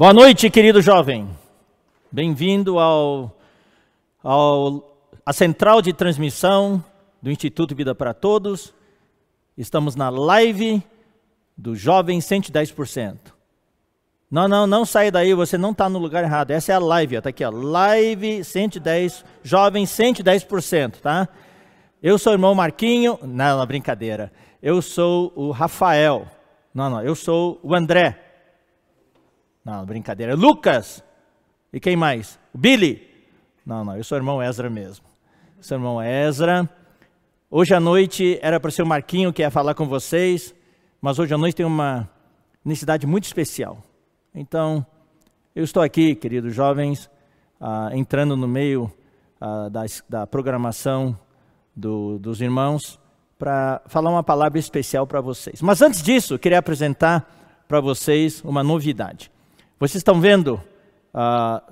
Boa noite, querido jovem. Bem-vindo ao, ao a central de transmissão do Instituto Vida para Todos. Estamos na live do Jovem 110%. Não, não, não sai daí, você não está no lugar errado. Essa é a live, está aqui, ó. Live 110, Jovem 110%, tá? Eu sou o irmão Marquinho. Não, não, brincadeira. Eu sou o Rafael. Não, não, eu sou o André. Não, brincadeira. Lucas. E quem mais? Billy. Não, não, eu sou o irmão Ezra mesmo. Sou o irmão Ezra. Hoje à noite era para ser o Marquinho que ia falar com vocês, mas hoje à noite tem uma necessidade muito especial. Então, eu estou aqui, queridos jovens, uh, entrando no meio uh, da, da, programação do, dos irmãos para falar uma palavra especial para vocês. Mas antes disso, eu queria apresentar para vocês uma novidade. Vocês estão vendo? Está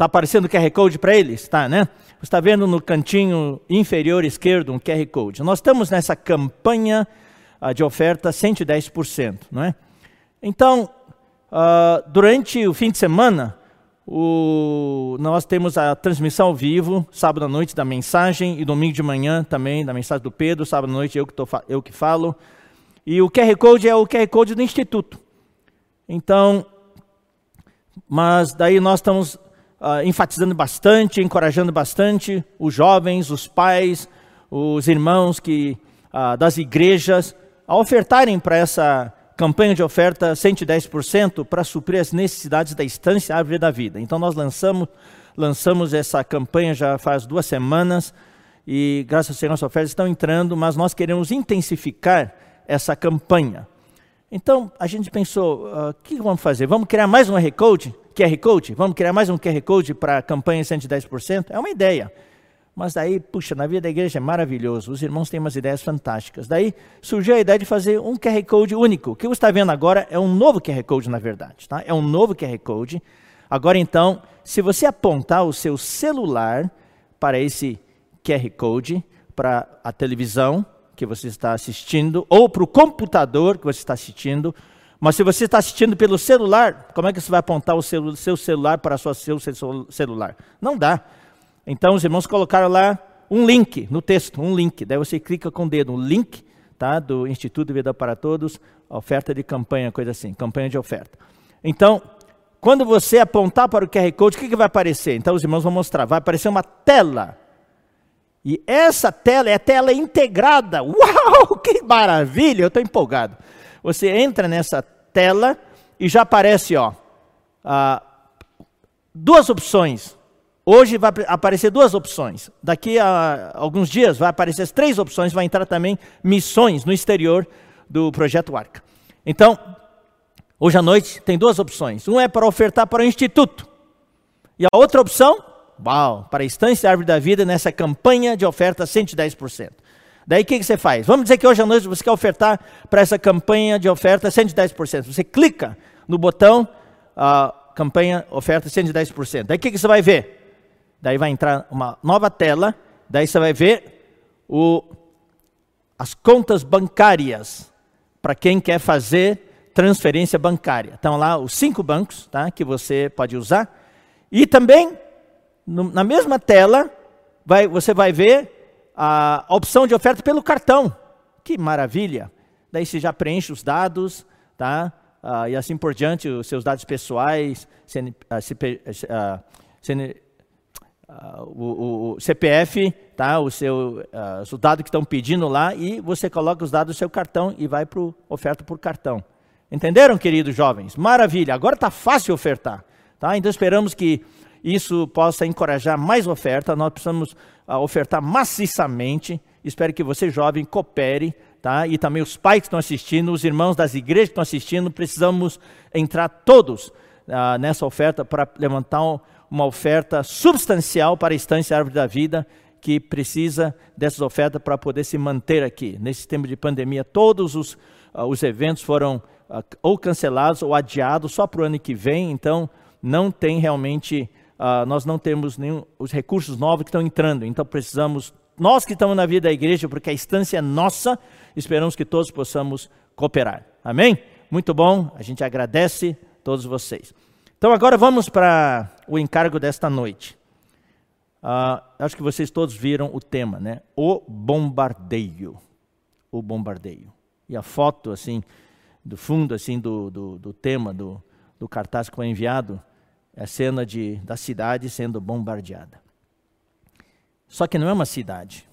uh, aparecendo o QR Code para eles? Está, né? Você está vendo no cantinho inferior esquerdo um QR Code. Nós estamos nessa campanha uh, de oferta 110%, não é? Então, uh, durante o fim de semana, o, nós temos a transmissão ao vivo, sábado à noite da mensagem e domingo de manhã também da mensagem do Pedro, sábado à noite eu que, tô, eu que falo. E o QR Code é o QR Code do Instituto. Então, mas daí nós estamos uh, enfatizando bastante, encorajando bastante os jovens, os pais, os irmãos que, uh, das igrejas a ofertarem para essa campanha de oferta 110% para suprir as necessidades da estância Árvore da Vida. Então nós lançamos, lançamos essa campanha já faz duas semanas e graças a Deus nossas ofertas estão entrando, mas nós queremos intensificar essa campanha. Então a gente pensou, ah, o uh, que vamos fazer? Vamos criar mais um QR Code? QR Code? Vamos criar mais um QR Code para a campanha 110%? É uma ideia. Mas daí, puxa, na vida da igreja é maravilhoso. Os irmãos têm umas ideias fantásticas. Daí surgiu a ideia de fazer um QR Code único. O que você está vendo agora é um novo QR Code, na verdade. Tá? É um novo QR Code. Agora então, se você apontar o seu celular para esse QR Code, para a televisão, que você está assistindo, ou para o computador que você está assistindo. Mas se você está assistindo pelo celular, como é que você vai apontar o seu, seu celular para o seu celular? Não dá. Então os irmãos colocaram lá um link no texto, um link. Daí você clica com o dedo, um link tá, do Instituto Vida para Todos, oferta de campanha, coisa assim, campanha de oferta. Então, quando você apontar para o QR Code, o que, que vai aparecer? Então os irmãos vão mostrar, vai aparecer uma tela e essa tela é tela integrada. Uau, que maravilha! Eu estou empolgado. Você entra nessa tela e já aparece, ó, duas opções. Hoje vai aparecer duas opções. Daqui a alguns dias vai aparecer as três opções. Vai entrar também missões no exterior do projeto Arca. Então, hoje à noite tem duas opções. Um é para ofertar para o instituto. E a outra opção Uau, para a Estância Árvore da Vida nessa campanha de oferta 110%. Daí o que, que, você faz? Vamos dizer que hoje à noite você quer ofertar para essa campanha de oferta 110%. Você clica no botão campanha oferta 110%. Daí o que, que, você vai ver? Daí vai entrar uma nova tela, daí você vai ver o, as contas bancárias para quem quer fazer transferência bancária. Estão lá os cinco bancos tá, que você pode usar. E também no, na mesma tela, vai, você vai ver a, opção de oferta pelo cartão. Que maravilha! Daí você já preenche os dados, tá? Ah, e assim por diante, os seus dados pessoais, CN, CP, CN, o, o, CPF, tá? o seu ah, o que estão pedindo lá, e você coloca os dados do seu cartão e vai para oferta por cartão. Entenderam, queridos jovens? Maravilha! Agora está fácil ofertar. Tá? Então esperamos que isso possa encorajar mais oferta. Nós precisamos uh, ofertar maciçamente. Espero que você, jovem, coopere, tá? E também os pais que estão assistindo, os irmãos das igrejas que estão assistindo, precisamos entrar todos uh, nessa oferta para levantar um, uma oferta substancial para a Estância Árvore da Vida, que precisa dessas ofertas para poder se manter aqui. Nesse tempo de pandemia, todos os, uh, os eventos foram ou cancelados ou adiados só para o ano que vem, então não tem realmente uh, nós não temos nenhum, os recursos novos que estão entrando, então precisamos, nós que estamos na vida da igreja, porque a instância é nossa, esperamos que todos possamos cooperar. Amém? Muito bom, a gente agradece todos vocês. Então agora vamos para o encargo desta noite. Uh, acho que vocês todos viram o tema, né? O bombardeio. O bombardeio. E a foto, assim, do fundo, assim, do, do, do tema do, do cartaz que foi enviado, a cena de, da cidade sendo bombardeada. Só que não é uma cidade.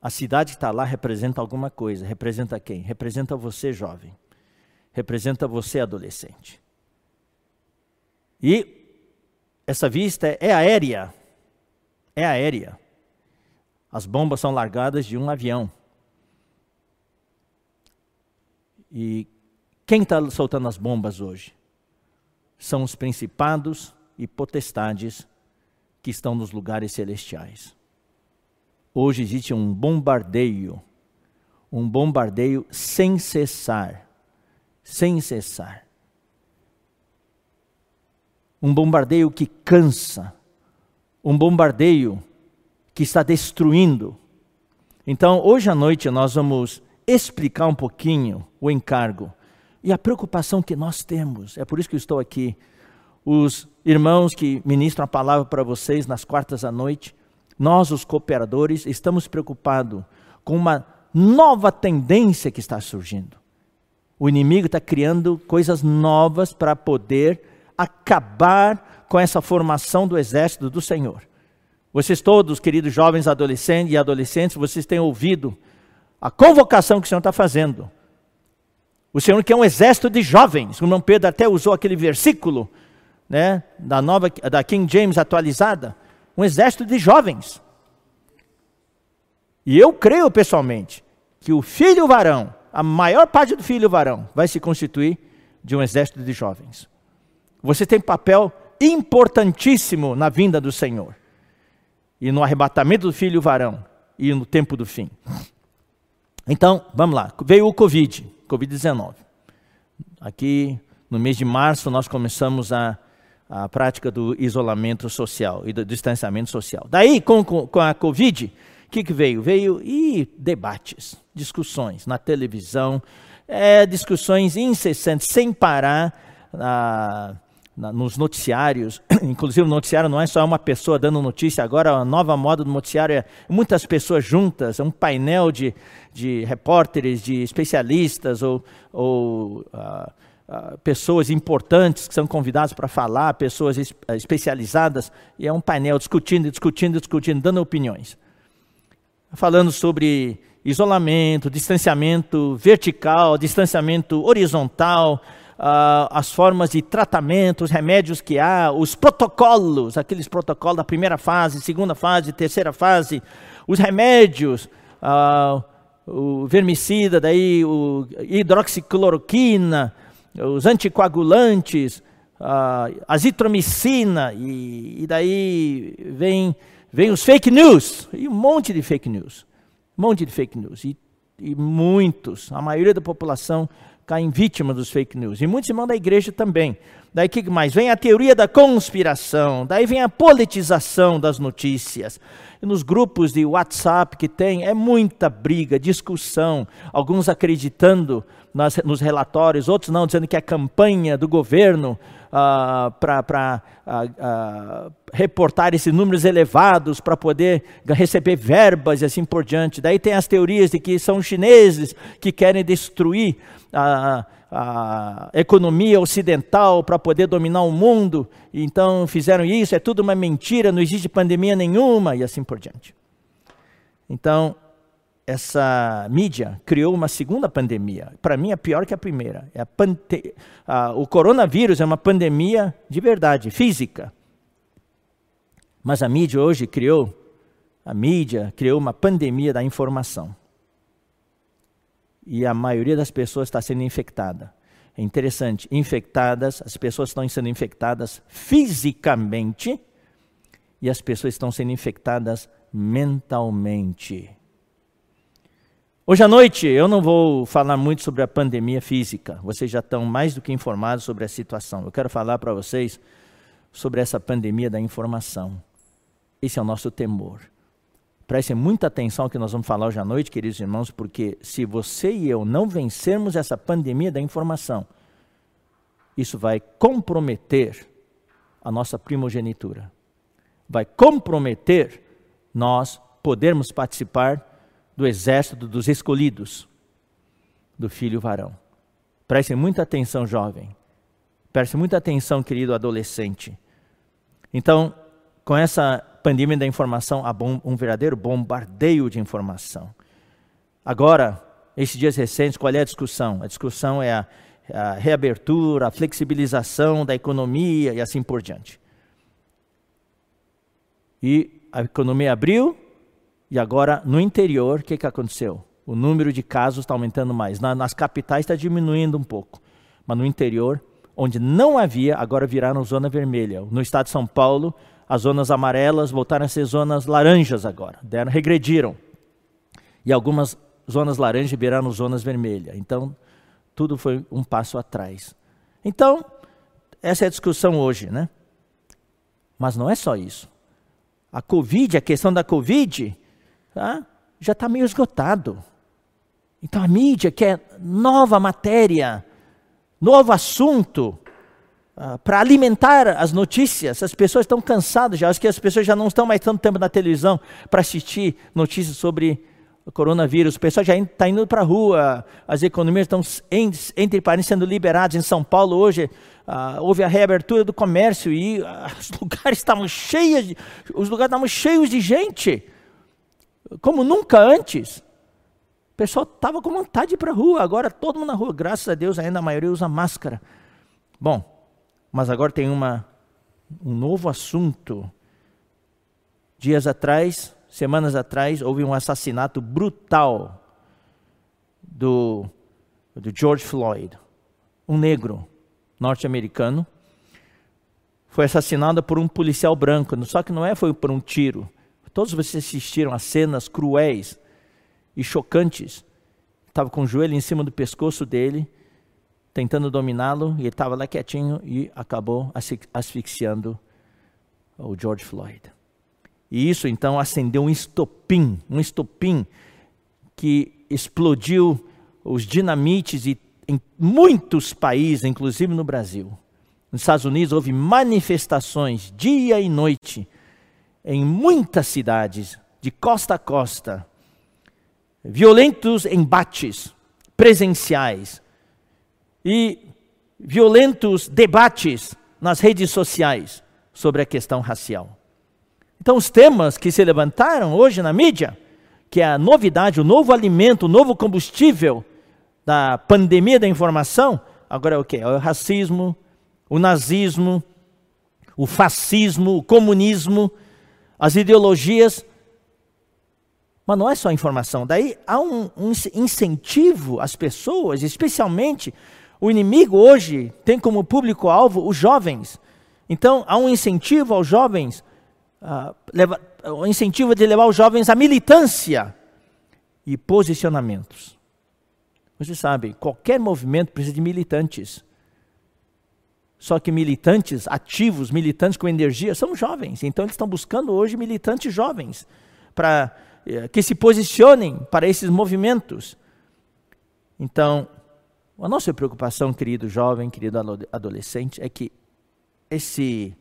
A cidade que está lá representa alguma coisa. Representa quem? Representa você, jovem. Representa você, adolescente. E essa vista é aérea. É aérea. As bombas são largadas de um avião. E quem está soltando as bombas hoje? São os principados e potestades que estão nos lugares celestiais. Hoje existe um bombardeio, um bombardeio sem cessar, sem cessar. Um bombardeio que cansa, um bombardeio que está destruindo. Então, hoje à noite nós vamos explicar um pouquinho o encargo e a preocupação que nós temos. É por isso que eu estou aqui. Os irmãos que ministram a palavra para vocês nas quartas à noite, nós, os cooperadores, estamos preocupados com uma nova tendência que está surgindo. O inimigo está criando coisas novas para poder acabar com essa formação do exército do Senhor. Vocês todos, queridos jovens adolescentes e adolescentes, vocês têm ouvido a convocação que o Senhor está fazendo. O Senhor quer um exército de jovens. O irmão Pedro até usou aquele versículo né, da nova da King James atualizada, um exército de jovens. E eu creio pessoalmente que o filho varão, a maior parte do filho varão, vai se constituir de um exército de jovens. Você tem papel importantíssimo na vinda do Senhor e no arrebatamento do filho varão e no tempo do fim. Então, vamos lá. Veio o Covid, Covid-19. Aqui no mês de março nós começamos a a prática do isolamento social e do distanciamento social. Daí, com, com, a Covid, o que, que veio? Veio e debates, discussões na televisão, é, discussões incessantes, sem parar, na, nos noticiários. Inclusive, o noticiário não é só uma pessoa dando notícia, agora a nova moda do noticiário é muitas pessoas juntas, é um painel de, de repórteres, de especialistas ou. ou uh, ah, pessoas importantes que são convidadas para falar, pessoas es ah, especializadas, e é um painel discutindo, discutindo, discutindo, dando opiniões. Falando sobre isolamento, distanciamento vertical, distanciamento horizontal, uh, as formas de tratamento, os remédios que há, os protocolos, aqueles protocolos da primeira fase, segunda fase, terceira fase, os remédios, uh, o vermicida, daí o hidroxicloroquina, os anticoagulantes, a azitromicina, e, e daí vem, vem os fake news, e um monte de fake news, um monte de fake news, e, e muitos, a maioria da população caem vítima dos fake news, e muitos irmãos da igreja também. Daí que mais? Vem a teoria da conspiração, daí vem a politização das notícias. E nos grupos de WhatsApp que tem, é muita briga, discussão, alguns acreditando nas, nos relatórios, outros não, dizendo que é campanha do governo ah, para ah, ah, reportar esses números elevados para poder receber verbas e assim por diante. Daí tem as teorias de que são chineses que querem destruir a, a economia ocidental para poder dominar o mundo, então fizeram isso, é tudo uma mentira, não existe pandemia nenhuma e assim por diante. Então, essa mídia criou uma segunda pandemia. Para mim é pior que a primeira. É a pante... o coronavírus é uma pandemia de verdade, física. Mas a mídia hoje criou, a mídia criou uma pandemia da informação. E a maioria das pessoas está sendo infectada. É interessante, infectadas, as pessoas estão sendo infectadas fisicamente e as pessoas estão sendo infectadas mentalmente. Hoje à noite eu não vou falar muito sobre a pandemia física, vocês já estão mais do que informados sobre a situação. Eu quero falar para vocês sobre essa pandemia da informação. Esse é o nosso temor. Prestem muita atenção ao que nós vamos falar hoje à noite, queridos irmãos, porque se você e eu não vencermos essa pandemia da informação, isso vai comprometer a nossa primogenitura. Vai comprometer nós podermos participar do exército dos escolhidos do filho varão. Preste muita atenção, jovem. Preste muita atenção, querido adolescente. Então, com essa pandemia da informação, há um verdadeiro bombardeio de informação. Agora, esses dias recentes, qual é a discussão? A discussão é a, a reabertura, a flexibilização da economia e assim por diante. E a economia abriu, e agora no interior, o que, que aconteceu? O número de casos está aumentando mais. Na, nas capitais está diminuindo um pouco, mas no interior, onde não havia, agora viraram zona vermelha. No estado de São Paulo, as zonas amarelas voltaram a ser zonas laranjas agora, deram, regrediram. E algumas zonas laranjas viraram zonas vermelhas. Então, tudo foi um passo atrás. Então, essa é a discussão hoje, né? Mas não é só isso. A Covid, a questão da Covid, tá? já está meio esgotado. Então a mídia quer nova matéria, novo assunto, uh, para alimentar as notícias. As pessoas estão cansadas já, acho que as pessoas já não estão mais tanto tempo na televisão para assistir notícias sobre o coronavírus. O pessoal já está indo para a rua, as economias estão, entre parênteses, sendo liberadas. Em São Paulo, hoje, uh, houve a reabertura do comércio e uh, os lugares estavam cheios, os lugares estavam cheios de gente, como nunca antes. O pessoal estava com vontade para a rua, agora todo mundo na rua, graças a Deus, ainda a maioria usa máscara. Bom, mas agora tem uma, um novo assunto. Dias atrás, semanas atrás, houve um assassinato brutal do, do George Floyd, um negro norte-americano. Foi assassinado por um policial branco, só que não é foi por um tiro. Todos vocês assistiram a cenas cruéis e chocantes. Estava com o joelho em cima do pescoço dele, tentando dominá-lo, e ele estava lá quietinho e acabou asfixiando o George Floyd. E isso então acendeu um estopim, um estopim que explodiu os dinamites em muitos países, inclusive no Brasil. Nos Estados Unidos houve manifestações dia e noite em muitas cidades, de costa a costa, violentos embates presenciais e violentos debates nas redes sociais sobre a questão racial. Então, os temas que se levantaram hoje na mídia, que é a novidade, o novo alimento, o novo combustível da pandemia da informação, agora é o que? É o racismo, o nazismo, o fascismo, o comunismo, as ideologias. Mas não é só informação, daí há um, um incentivo às pessoas, especialmente o inimigo hoje tem como público-alvo os jovens. Então, há um incentivo aos jovens uh, leva, o incentivo de levar os jovens à militância e posicionamentos. Você sabe, qualquer movimento precisa de militantes. Só que militantes ativos, militantes com energia, são jovens. Então eles estão buscando hoje militantes jovens para eh, que se posicionem para esses movimentos. Então, a nossa preocupação, querido jovem, querido adolescente, é que esse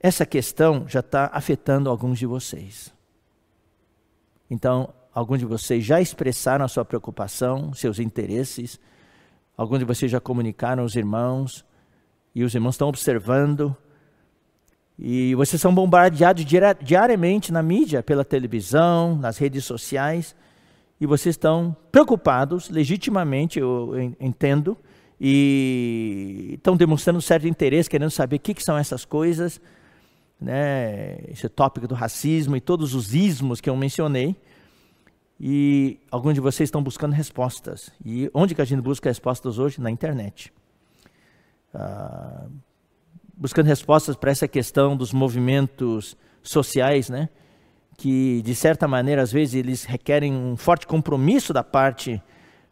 essa questão já está afetando alguns de vocês. Então, alguns de vocês já expressaram a sua preocupação, seus interesses, alguns de vocês já comunicaram aos irmãos, e os irmãos estão observando, e vocês são bombardeados diariamente na mídia, pela televisão, nas redes sociais, e vocês estão preocupados, legitimamente, eu entendo, e estão demonstrando certo interesse, querendo saber o que, que são essas coisas, né, esse tópico do racismo e todos os ismos que eu mencionei. E alguns de vocês estão buscando respostas. E onde que a gente busca respostas hoje? Na internet. Ah, buscando respostas para essa questão dos movimentos sociais, né? que de certa maneira às vezes eles requerem um forte compromisso da parte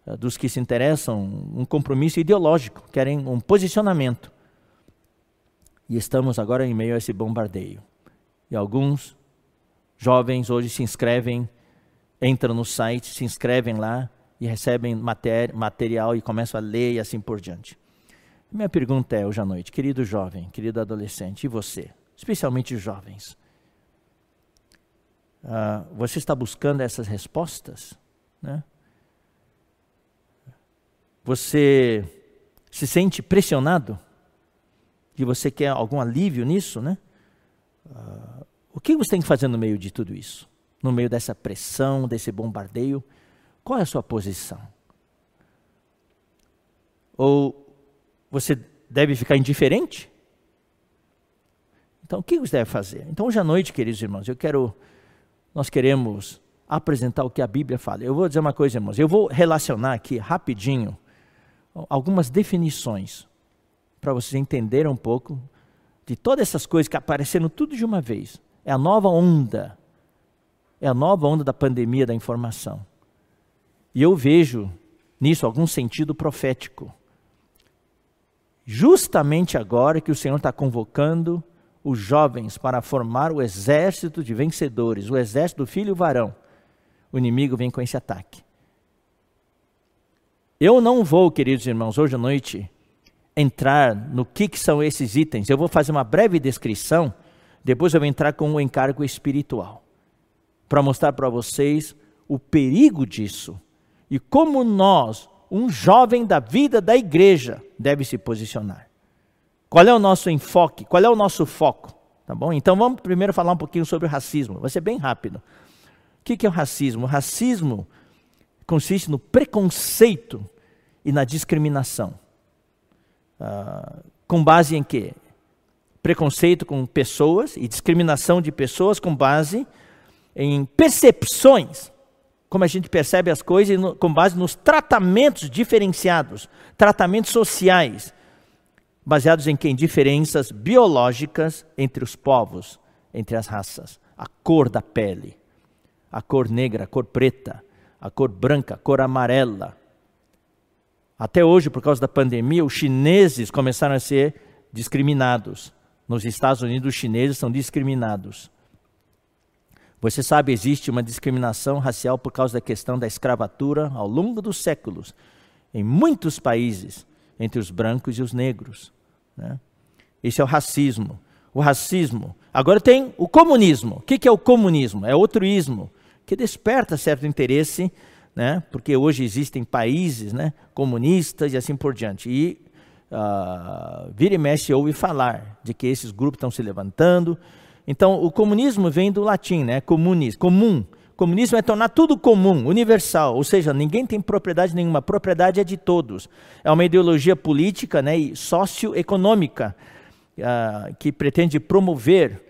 uh, dos que se interessam, um compromisso ideológico, querem um posicionamento. E estamos agora em meio a esse bombardeio. E alguns jovens hoje se inscrevem, entram no site, se inscrevem lá e recebem mater material e começam a ler e assim por diante. Minha pergunta é hoje à noite, querido jovem, querido adolescente, e você? Especialmente jovens. Uh, você está buscando essas respostas? Né? Você se sente pressionado? E você quer algum alívio nisso, né? Uh, o que você tem que fazer no meio de tudo isso? No meio dessa pressão, desse bombardeio? Qual é a sua posição? Ou você deve ficar indiferente? Então, o que você deve fazer? Então, hoje à noite, queridos irmãos, eu quero, nós queremos apresentar o que a Bíblia fala. Eu vou dizer uma coisa, irmãos, eu vou relacionar aqui rapidinho algumas definições para vocês entenderem um pouco de todas essas coisas que apareceram tudo de uma vez. É a nova onda. É a nova onda da pandemia da informação. E eu vejo nisso algum sentido profético. Justamente agora que o Senhor está convocando os jovens para formar o exército de vencedores, o exército do filho varão, o inimigo vem com esse ataque. Eu não vou, queridos irmãos, hoje à noite entrar no que, que são esses itens. Eu vou fazer uma breve descrição, depois eu vou entrar com um encargo espiritual, para mostrar para vocês o perigo disso e como nós, um jovem da vida da igreja, deve se posicionar. Qual é o nosso enfoque? Qual é o nosso foco? Tá bom? Então vamos primeiro falar um pouquinho sobre o racismo. Vai ser bem rápido. O que é o racismo? O racismo consiste no preconceito e na discriminação. Ah, com base em quê? Preconceito com pessoas e discriminação de pessoas com base em percepções, como a gente percebe as coisas, com base nos tratamentos diferenciados, tratamentos sociais, baseados em quem? Diferenças biológicas entre os povos, entre as raças. A cor da pele, a cor negra, a cor preta, a cor branca, a cor amarela, até hoje, por causa da pandemia, os chineses começaram a ser discriminados. Nos Estados Unidos, os chineses são discriminados. Você sabe, existe uma discriminação racial por causa da questão da escravatura ao longo dos séculos, em muitos países, entre os brancos e os negros. Né? Esse é o racismo. O racismo. Agora tem o comunismo. O que é o comunismo? É outro ismo, que desperta certo interesse né? porque hoje existem países né, comunistas e assim por diante. E uh, vira e mexe ouve falar de que esses grupos estão se levantando. Então, o comunismo vem do latim, né? Comunis, comum. Comunismo é tornar tudo comum, universal, ou seja, ninguém tem propriedade nenhuma, propriedade é de todos. É uma ideologia política né, e socioeconômica uh, que pretende promover,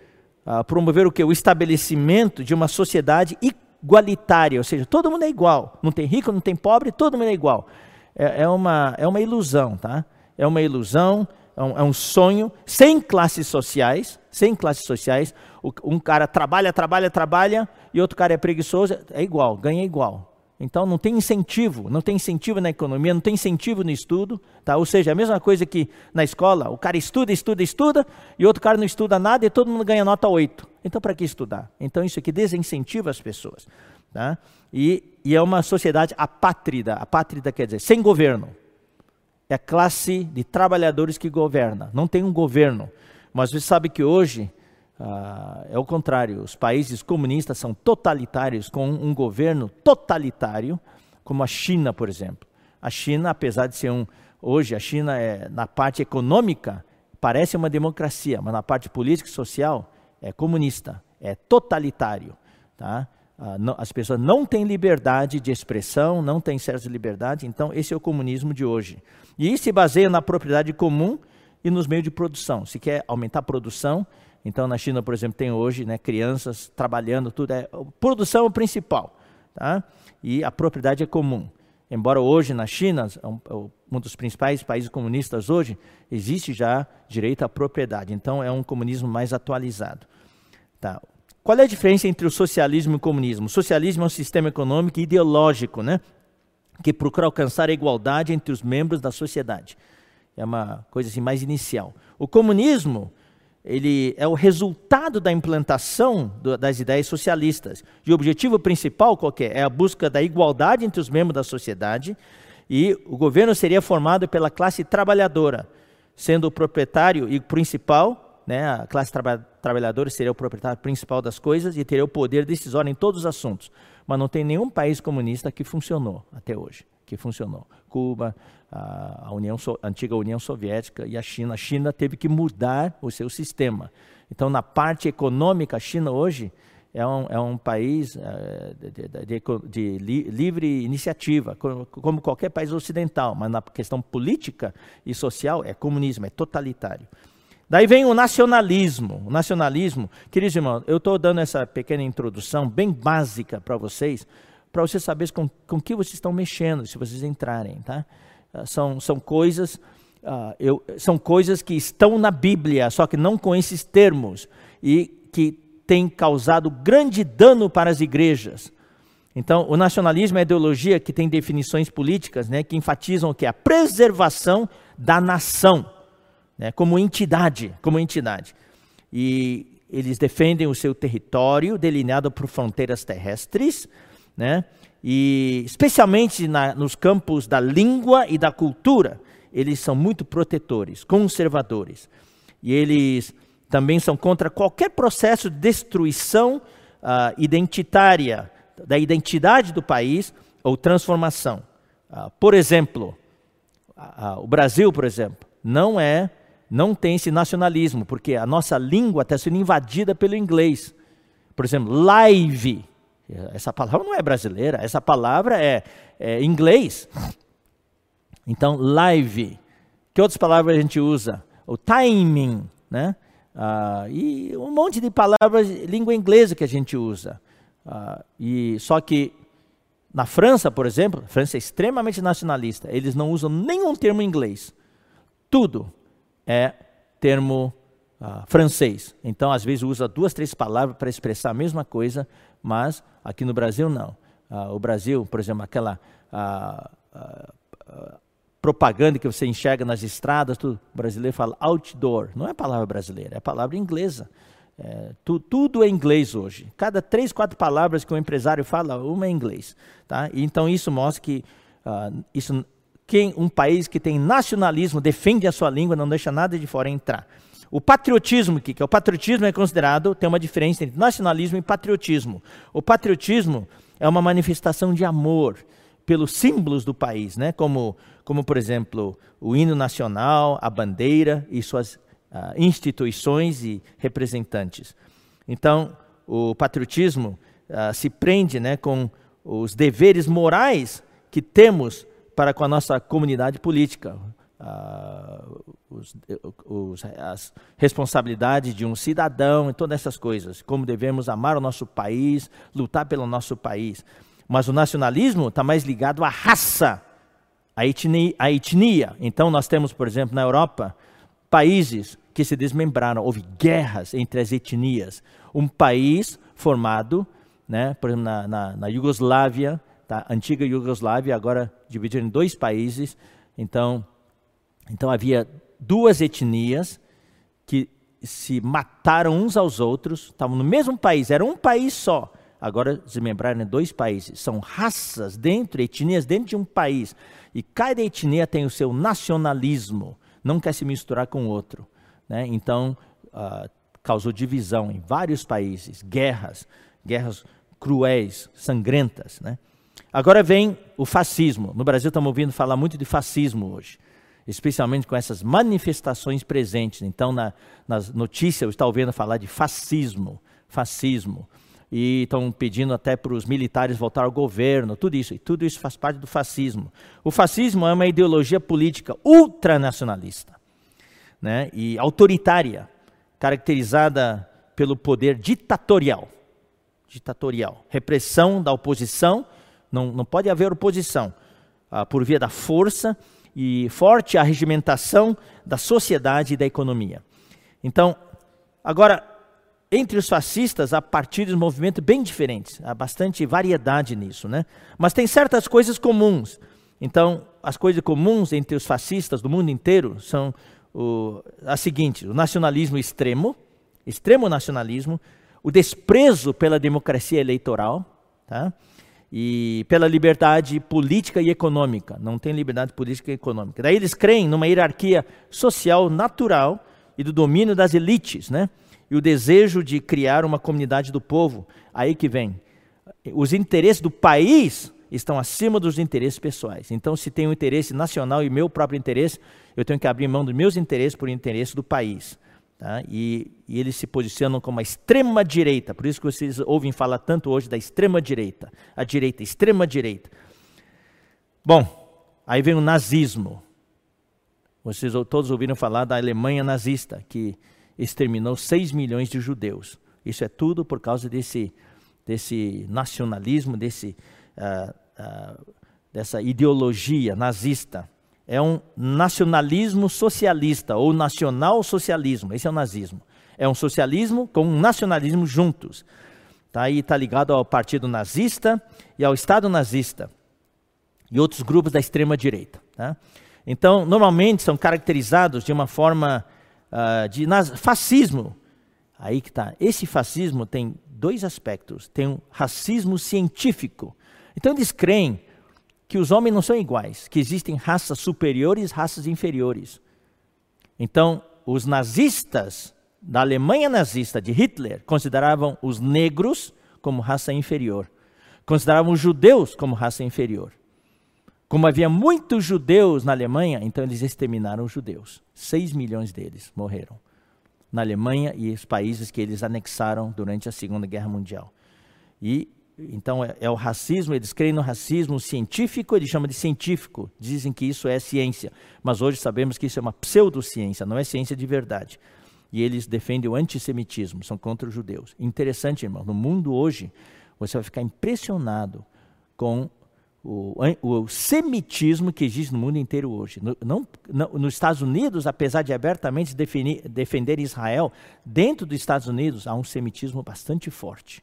uh, promover o que? O estabelecimento de uma sociedade igualitária, ou seja, todo mundo é igual. Não tem rico, não tem pobre, todo mundo é igual. É, é uma, é uma ilusão, tá? É uma ilusão, é um, é um sonho, sem classes sociais, sem classes sociais. Um cara trabalha, trabalha, trabalha, e outro cara é preguiçoso, é igual, ganha igual. Então não tem incentivo, não tem incentivo na economia, não tem incentivo no estudo, tá? Ou seja, a mesma coisa que na escola, o cara estuda, estuda, estuda, e outro cara não estuda nada e todo mundo ganha nota 8. Então para que estudar? Então isso aqui desincentiva as pessoas, tá? E, e é uma sociedade apátrida, apátrida quer dizer sem governo. É a classe de trabalhadores que governa, não tem um governo. Mas você sabe que hoje ah, é o contrário. Os países comunistas são totalitários, com um governo totalitário, como a China, por exemplo. A China, apesar de ser um. Hoje, a China, é, na parte econômica, parece uma democracia, mas na parte política e social, é comunista, é totalitário. Tá? Ah, as pessoas não têm liberdade de expressão, não têm certa liberdade, então esse é o comunismo de hoje. E isso se baseia na propriedade comum e nos meios de produção. Se quer aumentar a produção, então, na China, por exemplo, tem hoje né, crianças trabalhando, tudo é produção é o principal, tá? E a propriedade é comum. Embora hoje na China, é é um dos principais países comunistas hoje, existe já direito à propriedade. Então, é um comunismo mais atualizado. Tá? Qual é a diferença entre o socialismo e o comunismo? O socialismo é um sistema econômico e ideológico, né? Que procura alcançar a igualdade entre os membros da sociedade. É uma coisa assim mais inicial. O comunismo ele é o resultado da implantação do, das ideias socialistas. E o objetivo principal qual é? É a busca da igualdade entre os membros da sociedade e o governo seria formado pela classe trabalhadora, sendo o proprietário e principal, né, a classe traba trabalhadora seria o proprietário principal das coisas e teria o poder decisório em todos os assuntos. Mas não tem nenhum país comunista que funcionou até hoje, que funcionou. Cuba, a, União, a antiga União Soviética e a China. A China teve que mudar o seu sistema. Então, na parte econômica, a China hoje é um, é um país de, de, de, de, livre iniciativa, como qualquer país ocidental, mas na questão política e social é comunismo, é totalitário. Daí vem o nacionalismo. O nacionalismo, queridos irmãos, eu estou dando essa pequena introdução bem básica para vocês, para vocês saberem com, com que vocês estão mexendo, se vocês entrarem, tá? Ah, são, são coisas uh, eu, são coisas que estão na Bíblia, só que não com esses termos, e que têm causado grande dano para as igrejas. Então, o nacionalismo é ideologia que tem definições políticas né, que enfatizam o que? A preservação da nação, né, como entidade, como entidade. E eles defendem o seu território delineado por fronteiras terrestres, né, e especialmente na, nos campos da língua e da cultura, eles são muito protetores, conservadores. E eles também são contra qualquer processo de destruição uh, identitária da identidade do país ou transformação. Uh, por exemplo, uh, o Brasil, por exemplo, não é, não tem esse nacionalismo, porque a nossa língua está sendo invadida pelo inglês. Por exemplo, live essa palavra não é brasileira, essa palavra é, é inglês. Então, live. Que outras palavras a gente usa? O timing, né? Ah, e um monte de palavras, língua inglesa que a gente usa. Ah, e Só que na França, por exemplo, a França é extremamente nacionalista, eles não usam nenhum termo inglês. Tudo é termo ah, francês. Então, às vezes, usa duas, três palavras para expressar a mesma coisa, mas aqui no Brasil não. Ah, o Brasil, por exemplo, aquela ah, propaganda que você enxerga nas estradas, tudo, o brasileiro fala outdoor. Não é palavra brasileira, é palavra inglesa. É, tu, tudo é inglês hoje. Cada três, quatro palavras que um empresário fala, uma é inglês. Tá? então isso mostra que isso, quem, um país que tem nacionalismo defende a sua língua, não deixa nada de fora entrar. O patriotismo, que é o patriotismo é considerado, tem uma diferença entre nacionalismo e patriotismo. O patriotismo é uma manifestação de amor pelos símbolos do país, né? como, como por exemplo, o hino nacional, a bandeira e suas uh, instituições e representantes. Então, o patriotismo uh, se prende né, com os deveres morais que temos para com a nossa comunidade política uh, os, os, as responsabilidades de um cidadão e todas essas coisas, como devemos amar o nosso país, lutar pelo nosso país. Mas o nacionalismo está mais ligado à raça, à etnia, à etnia. Então, nós temos, por exemplo, na Europa, países que se desmembraram, houve guerras entre as etnias. Um país formado, né, por exemplo, na, na, na Iugoslávia, tá? antiga Iugoslávia, agora dividida em dois países. Então, então havia duas etnias que se mataram uns aos outros, estavam no mesmo país, era um país só. Agora desmembraram em dois países. São raças dentro, etnias dentro de um país. E cada etnia tem o seu nacionalismo, não quer se misturar com o outro. Né? Então, uh, causou divisão em vários países, guerras, guerras cruéis, sangrentas. Né? Agora vem o fascismo. No Brasil estamos ouvindo falar muito de fascismo hoje especialmente com essas manifestações presentes. Então, na, nas notícias, eu ouvindo falar de fascismo, fascismo. E estão pedindo até para os militares voltar ao governo, tudo isso. E tudo isso faz parte do fascismo. O fascismo é uma ideologia política ultranacionalista né, e autoritária, caracterizada pelo poder ditatorial. Ditatorial. Repressão da oposição, não, não pode haver oposição. Ah, por via da força e forte arregimentação da sociedade e da economia. Então, agora, entre os fascistas há partidos e movimentos bem diferentes, há bastante variedade nisso, né? Mas tem certas coisas comuns. Então, as coisas comuns entre os fascistas do mundo inteiro são o, as seguintes: o nacionalismo extremo, extremo nacionalismo, o desprezo pela democracia eleitoral, tá? E pela liberdade política e econômica. Não tem liberdade política e econômica. Daí eles creem numa hierarquia social natural e do domínio das elites, né? E o desejo de criar uma comunidade do povo. Aí que vem. Os interesses do país estão acima dos interesses pessoais. Então, se tem um interesse nacional e meu próprio interesse, eu tenho que abrir mão dos meus interesses por interesse do país. Tá? E, e, eles se posicionam como a extrema direita, por isso que vocês ouvem falar tanto hoje da extrema direita, a direita, extrema direita. Bom, aí vem o nazismo. Vocês todos ouviram falar da Alemanha nazista, que exterminou 6 milhões de judeus. Isso é tudo por causa desse, desse nacionalismo, desse, uh, uh, dessa ideologia nazista é um nacionalismo socialista ou nacional socialismo. Esse é o nazismo. É um socialismo com um nacionalismo juntos. Tá aí está ligado ao partido nazista e ao Estado nazista e outros grupos da extrema direita. Tá? Então, normalmente são caracterizados de uma forma uh, de fascismo. Aí que está. Esse fascismo tem dois aspectos. Tem um racismo científico. Então eles creem que os homens não são iguais, que existem raças superiores, raças inferiores. Então, os nazistas da Alemanha nazista de Hitler consideravam os negros como raça inferior, consideravam os judeus como raça inferior. Como havia muitos judeus na Alemanha, então eles exterminaram os judeus. Seis milhões deles morreram na Alemanha e os países que eles anexaram durante a Segunda Guerra Mundial. E então é, é, o racismo, eles creem no racismo científico, eles chamam de científico, dizem que isso é ciência, mas hoje sabemos que isso é uma pseudociência, não é ciência de verdade. E eles defendem o antissemitismo, são contra os judeus. Interessante, irmão, no mundo hoje, você vai ficar impressionado com o, o semitismo que existe no mundo inteiro hoje. No, não, nos Estados Unidos, apesar de abertamente defender Israel, dentro dos Estados Unidos há um semitismo bastante forte.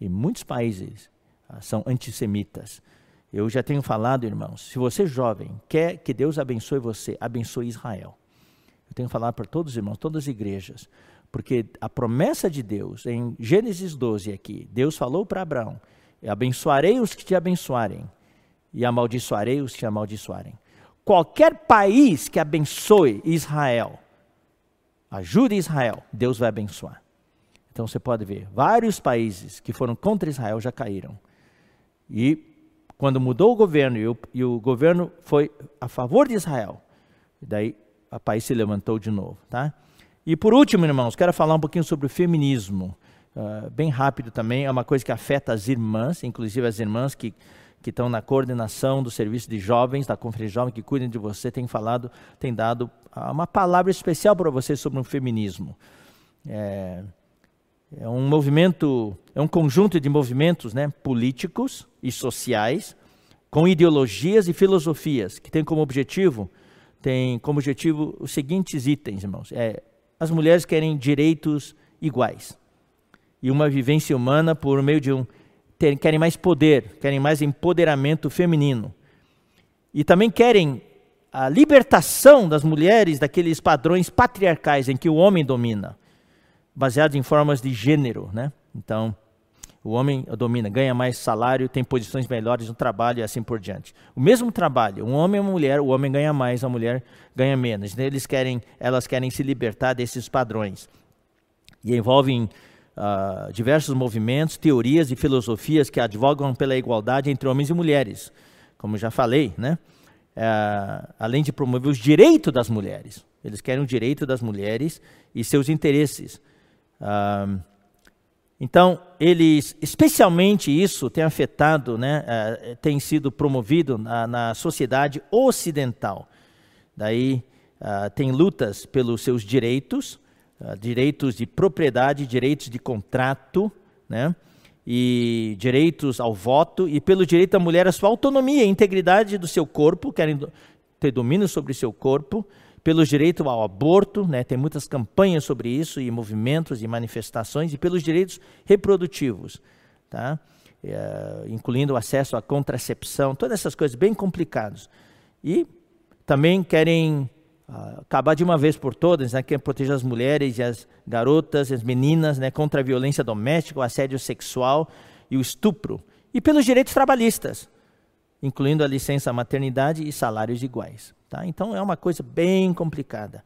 E muitos países ah, são antissemitas. Eu já tenho falado, irmãos, se você jovem quer que Deus abençoe você, abençoe Israel. Eu tenho falado para todos os irmãos, todas as igrejas, porque a promessa de Deus, em Gênesis 12 aqui, Deus falou para Abraão: abençoarei os que te abençoarem, e amaldiçoarei os que te amaldiçoarem. Qualquer país que abençoe Israel, ajude Israel, Deus vai abençoar. Então você pode ver, vários países que foram contra Israel já caíram. E quando mudou o governo e o, e o governo foi a favor de Israel, daí o país se levantou de novo, tá? E por último, irmãos, quero falar um pouquinho sobre o feminismo. Uh, bem rápido também, é uma coisa que afeta as irmãs, inclusive as irmãs que, que estão na coordenação do serviço de jovens, da conferência jovem, que cuidam de você, têm falado, têm dado uma palavra especial para você sobre o feminismo. É, é um movimento, é um conjunto de movimentos né, políticos e sociais com ideologias e filosofias que tem como objetivo tem como objetivo os seguintes itens, irmãos. É, as mulheres querem direitos iguais e uma vivência humana por meio de um ter, querem mais poder, querem mais empoderamento feminino e também querem a libertação das mulheres daqueles padrões patriarcais em que o homem domina baseados em formas de gênero, né? Então, o homem domina, ganha mais salário, tem posições melhores no trabalho e assim por diante. O mesmo trabalho, um homem e uma mulher, o homem ganha mais, a mulher ganha menos. Então, eles querem, elas querem se libertar desses padrões. E envolvem uh, diversos movimentos, teorias e filosofias que advogam pela igualdade entre homens e mulheres, como já falei, né? Uh, além de promover os direitos das mulheres. Eles querem o direito das mulheres e seus interesses então, eles, especialmente isso tem afetado, né, uh, tem sido promovido na, na sociedade ocidental. Daí uh, tem lutas pelos seus direitos, uh, direitos de propriedade, direitos de contrato, né, e direitos ao voto, e pelo direito da mulher à sua autonomia integridade do seu corpo, querem ter domínio sobre o seu corpo, pelos direitos ao aborto, né, tem muitas campanhas sobre isso, e movimentos e manifestações, e pelos direitos reprodutivos, tá? É, incluindo o acesso à contracepção, todas essas coisas bem complicadas. E também querem uh, acabar de uma vez por todas, né, querem proteger as mulheres e as garotas, as meninas né, contra a violência doméstica, o assédio sexual e o estupro. e pelos direitos trabalhistas, incluindo a licença maternidade e salários iguais. Tá? Então é uma coisa bem complicada.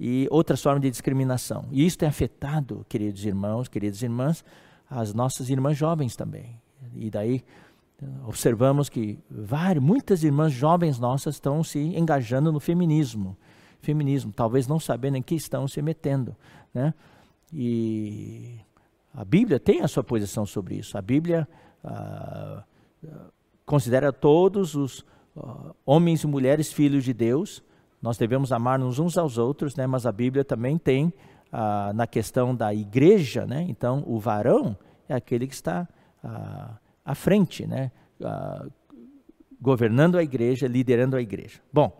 E outras formas de discriminação. E isso tem afetado, queridos irmãos, queridas irmãs, as nossas irmãs jovens também. E daí observamos que várias, muitas irmãs jovens nossas estão se engajando no feminismo. Feminismo, talvez não sabendo em que estão se metendo. Né? E a Bíblia tem a sua posição sobre isso. A Bíblia ah, considera todos os homens e mulheres filhos de Deus. Nós devemos amar-nos uns aos outros, né? mas a Bíblia também tem ah, na questão da igreja, né? então o varão é aquele que está ah, à frente, né? Ah, governando a igreja, liderando a igreja. Bom,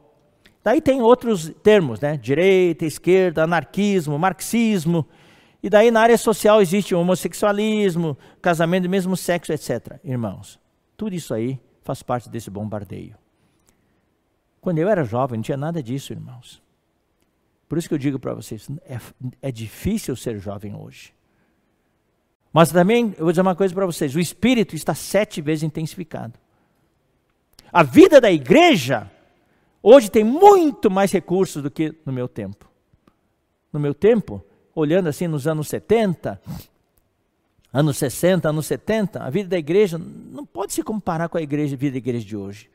daí tem outros termos, né? direita, esquerda, anarquismo, marxismo, e daí na área social existe homossexualismo, casamento do mesmo sexo, etc. Irmãos, tudo isso aí faz parte desse bombardeio. Quando eu era jovem, não tinha nada disso, irmãos. Por isso que eu digo para vocês, é, é difícil ser jovem hoje. Mas também, eu vou dizer uma coisa para vocês: o espírito está sete vezes intensificado. A vida da igreja, hoje, tem muito mais recursos do que no meu tempo. No meu tempo, olhando assim nos anos 70, anos 60, anos 70, a vida da igreja não pode se comparar com a igreja, vida da igreja de hoje.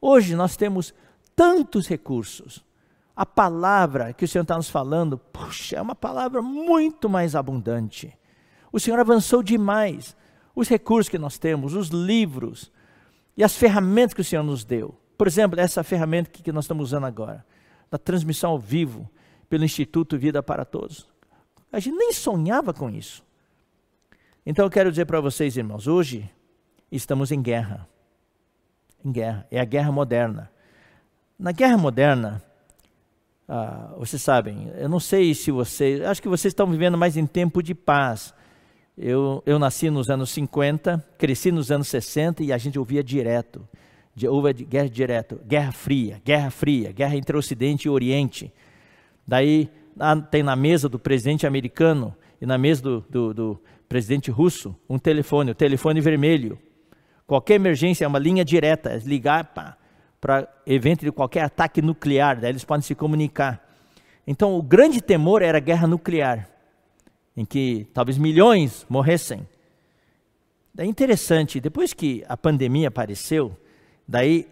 Hoje nós temos tantos recursos. A palavra que o Senhor está nos falando, puxa, é uma palavra muito mais abundante. O Senhor avançou demais. Os recursos que nós temos, os livros e as ferramentas que o Senhor nos deu. Por exemplo, essa ferramenta que nós estamos usando agora, da transmissão ao vivo pelo Instituto Vida para Todos. A gente nem sonhava com isso. Então eu quero dizer para vocês, irmãos, hoje estamos em guerra. Em guerra. É a guerra moderna. Na guerra moderna, ah, vocês sabem, eu não sei se vocês, acho que vocês estão vivendo mais em tempo de paz. Eu, eu nasci nos anos 50, cresci nos anos 60 e a gente ouvia direto. Houve guerra direto, guerra fria, guerra fria, guerra entre Ocidente e Oriente. Daí tem na mesa do presidente americano e na mesa do, do, do presidente russo um telefone, o telefone vermelho. Qualquer emergência é uma linha direta, é ligar para evento de qualquer ataque nuclear, daí eles podem se comunicar. Então o grande temor era a guerra nuclear, em que talvez milhões morressem. É interessante, depois que a pandemia apareceu, daí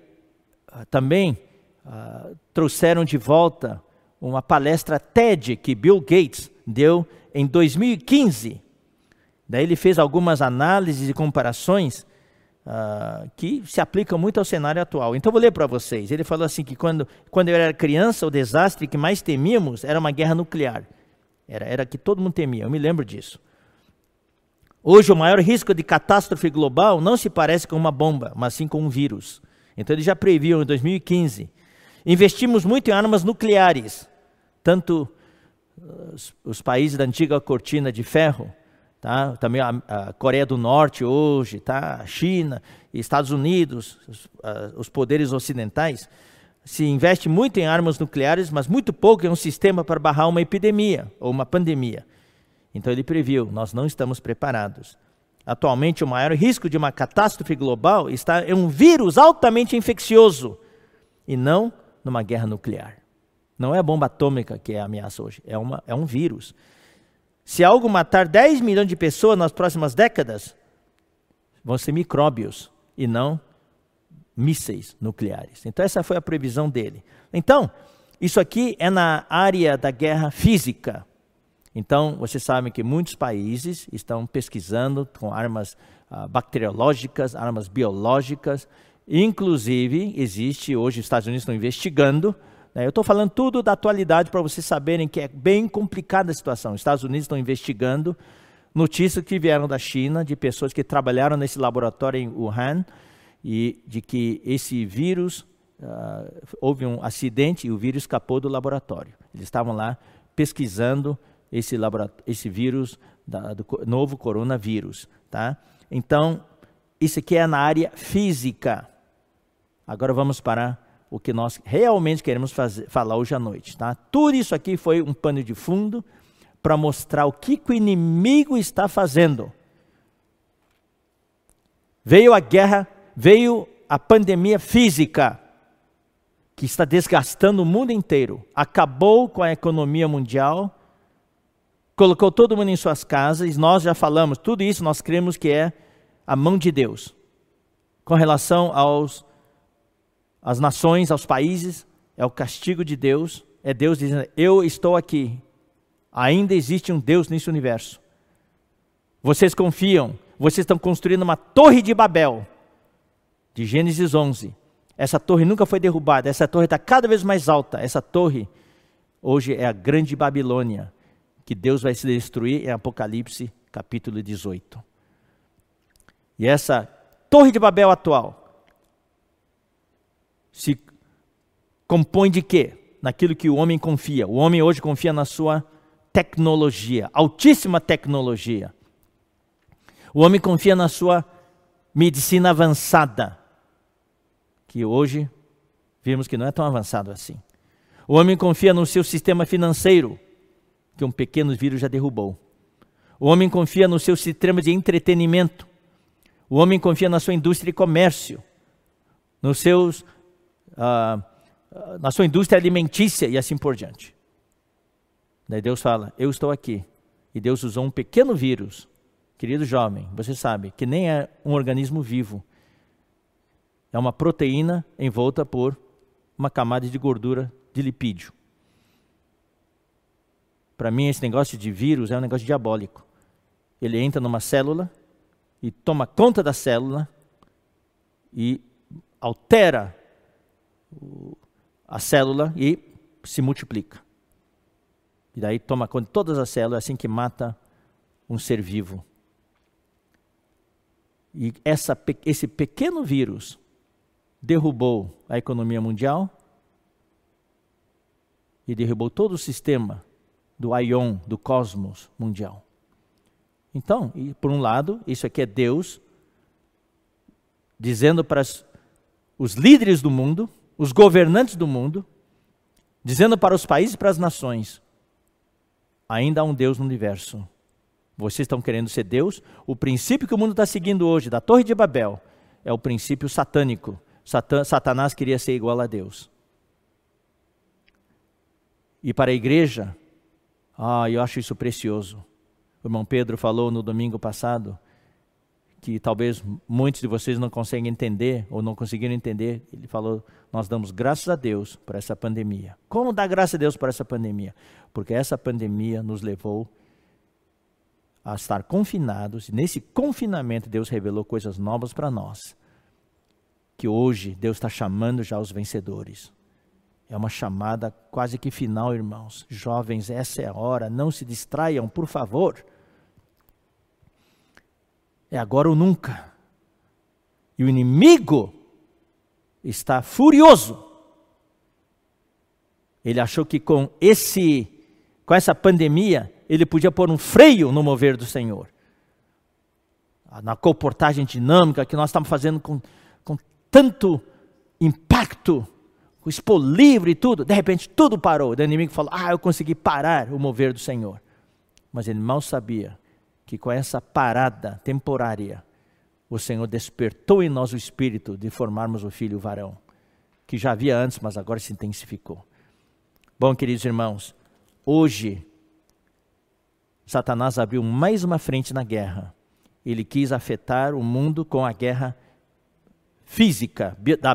ah, também uh, trouxeram de volta uma palestra TED que Bill Gates deu em 2015. Daí ele fez algumas análises e comparações uh, que se aplicam muito ao cenário atual. Então vou ler para vocês. Ele falou assim que quando, quando eu era criança, o desastre que mais temíamos era uma guerra nuclear. Era, era que todo mundo temia, eu me lembro disso. Hoje o maior risco de catástrofe global não se parece com uma bomba, mas sim com um vírus. Então ele já previu em 2015 Investimos muito em armas nucleares, tanto os, os países da antiga cortina de ferro, tá? também a, a, Coreia do Norte hoje, tá? a China, Estados Unidos, os, a, os poderes ocidentais, se investe muito em armas nucleares, mas muito pouco em um sistema para barrar uma epidemia ou uma pandemia. Então ele previu, nós não estamos preparados. Atualmente, o maior risco de uma catástrofe global está em um vírus altamente infeccioso e não numa guerra nuclear. Não é a bomba atômica que é a ameaça hoje, é, uma, é um vírus. Se algo matar 10 milhões de pessoas nas próximas décadas, vão ser micróbios e não mísseis nucleares. Então, essa foi a previsão dele. Então, isso aqui é na área da guerra física. Então, vocês sabem que muitos países estão pesquisando com armas ah, bacteriológicas, armas biológicas, Inclusive, existe hoje, os Estados Unidos estão investigando. Né, eu estou falando tudo da atualidade para vocês saberem que é bem complicada a situação. Os Estados Unidos estão investigando notícias que vieram da China de pessoas que trabalharam nesse laboratório em Wuhan e de que esse vírus uh, houve um acidente e o vírus escapou do laboratório. Eles estavam lá pesquisando esse, esse vírus da, do novo coronavírus, tá? Então isso aqui é na área física. Agora vamos para o que nós realmente queremos fazer, falar hoje à noite. Tá? Tudo isso aqui foi um pano de fundo para mostrar o que, que o inimigo está fazendo. Veio a guerra, veio a pandemia física, que está desgastando o mundo inteiro. Acabou com a economia mundial, colocou todo mundo em suas casas, nós já falamos, tudo isso nós cremos que é a mão de Deus. Com relação aos às nações, aos países, é o castigo de Deus, é Deus dizendo: "Eu estou aqui. Ainda existe um Deus nesse universo. Vocês confiam, vocês estão construindo uma torre de Babel." De Gênesis 11. Essa torre nunca foi derrubada, essa torre está cada vez mais alta. Essa torre hoje é a grande Babilônia que Deus vai se destruir em Apocalipse capítulo 18. E essa Torre de Babel atual se compõe de quê? Naquilo que o homem confia. O homem hoje confia na sua tecnologia, altíssima tecnologia. O homem confia na sua medicina avançada, que hoje vimos que não é tão avançado assim. O homem confia no seu sistema financeiro, que um pequeno vírus já derrubou. O homem confia no seu sistema de entretenimento. O homem confia na sua indústria de comércio, nos seus, uh, na sua indústria alimentícia e assim por diante. Daí Deus fala: Eu estou aqui. E Deus usou um pequeno vírus. Querido jovem, você sabe que nem é um organismo vivo. É uma proteína envolta por uma camada de gordura de lipídio. Para mim, esse negócio de vírus é um negócio diabólico. Ele entra numa célula e toma conta da célula e altera a célula e se multiplica. E daí toma conta de todas as células, é assim que mata um ser vivo. E essa, esse pequeno vírus derrubou a economia mundial e derrubou todo o sistema do Aion, do cosmos mundial. Então, por um lado, isso aqui é Deus dizendo para os líderes do mundo, os governantes do mundo, dizendo para os países e para as nações: ainda há um Deus no universo. Vocês estão querendo ser Deus? O princípio que o mundo está seguindo hoje, da Torre de Babel, é o princípio satânico. Satan, Satanás queria ser igual a Deus. E para a igreja, ah, eu acho isso precioso. O irmão Pedro falou no domingo passado que talvez muitos de vocês não conseguem entender ou não conseguiram entender. Ele falou: Nós damos graças a Deus por essa pandemia. Como dar graças a Deus por essa pandemia? Porque essa pandemia nos levou a estar confinados, e nesse confinamento Deus revelou coisas novas para nós. Que hoje Deus está chamando já os vencedores. É uma chamada quase que final, irmãos. Jovens, essa é a hora, não se distraiam, por favor. É agora ou nunca. E o inimigo está furioso. Ele achou que com esse com essa pandemia, ele podia pôr um freio no mover do Senhor. Na comportagem dinâmica que nós estamos fazendo com, com tanto impacto o expor livre e tudo, de repente tudo parou. O inimigo falou: Ah, eu consegui parar o mover do Senhor. Mas ele mal sabia que com essa parada temporária, o Senhor despertou em nós o espírito de formarmos o filho varão, que já havia antes, mas agora se intensificou. Bom, queridos irmãos, hoje Satanás abriu mais uma frente na guerra. Ele quis afetar o mundo com a guerra física, da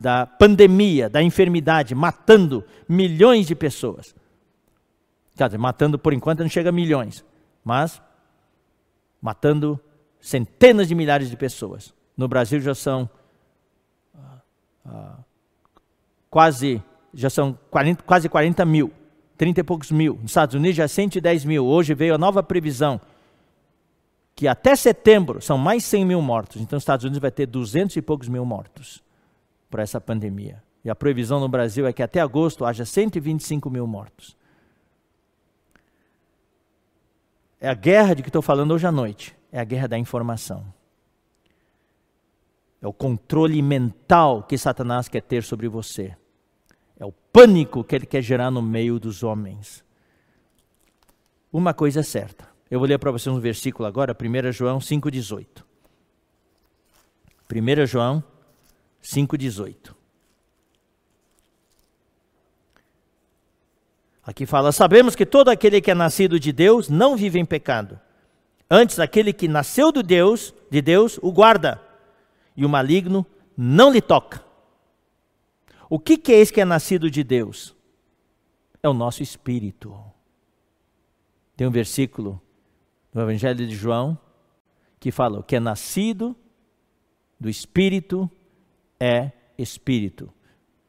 da pandemia, da enfermidade, matando milhões de pessoas. Quer dizer, matando por enquanto não chega a milhões, mas matando centenas de milhares de pessoas. No Brasil já são ah, ah, quase já são 40, quase 40 mil, 30 e poucos mil. Nos Estados Unidos já 110 mil. Hoje veio a nova previsão que até setembro são mais 100 mil mortos. Então, os Estados Unidos vai ter 200 e poucos mil mortos por essa pandemia. E a previsão no Brasil é que até agosto haja 125 mil mortos. É a guerra de que estou falando hoje à noite. É a guerra da informação. É o controle mental que Satanás quer ter sobre você. É o pânico que ele quer gerar no meio dos homens. Uma coisa é certa. Eu vou ler para vocês um versículo agora, 1 João 5,18. 1 João 5,18. Aqui fala: Sabemos que todo aquele que é nascido de Deus não vive em pecado. Antes, aquele que nasceu de Deus, de Deus, o guarda, e o maligno não lhe toca. O que, que é esse que é nascido de Deus? É o nosso espírito. Tem um versículo no Evangelho de João que fala: o que é nascido do espírito é espírito.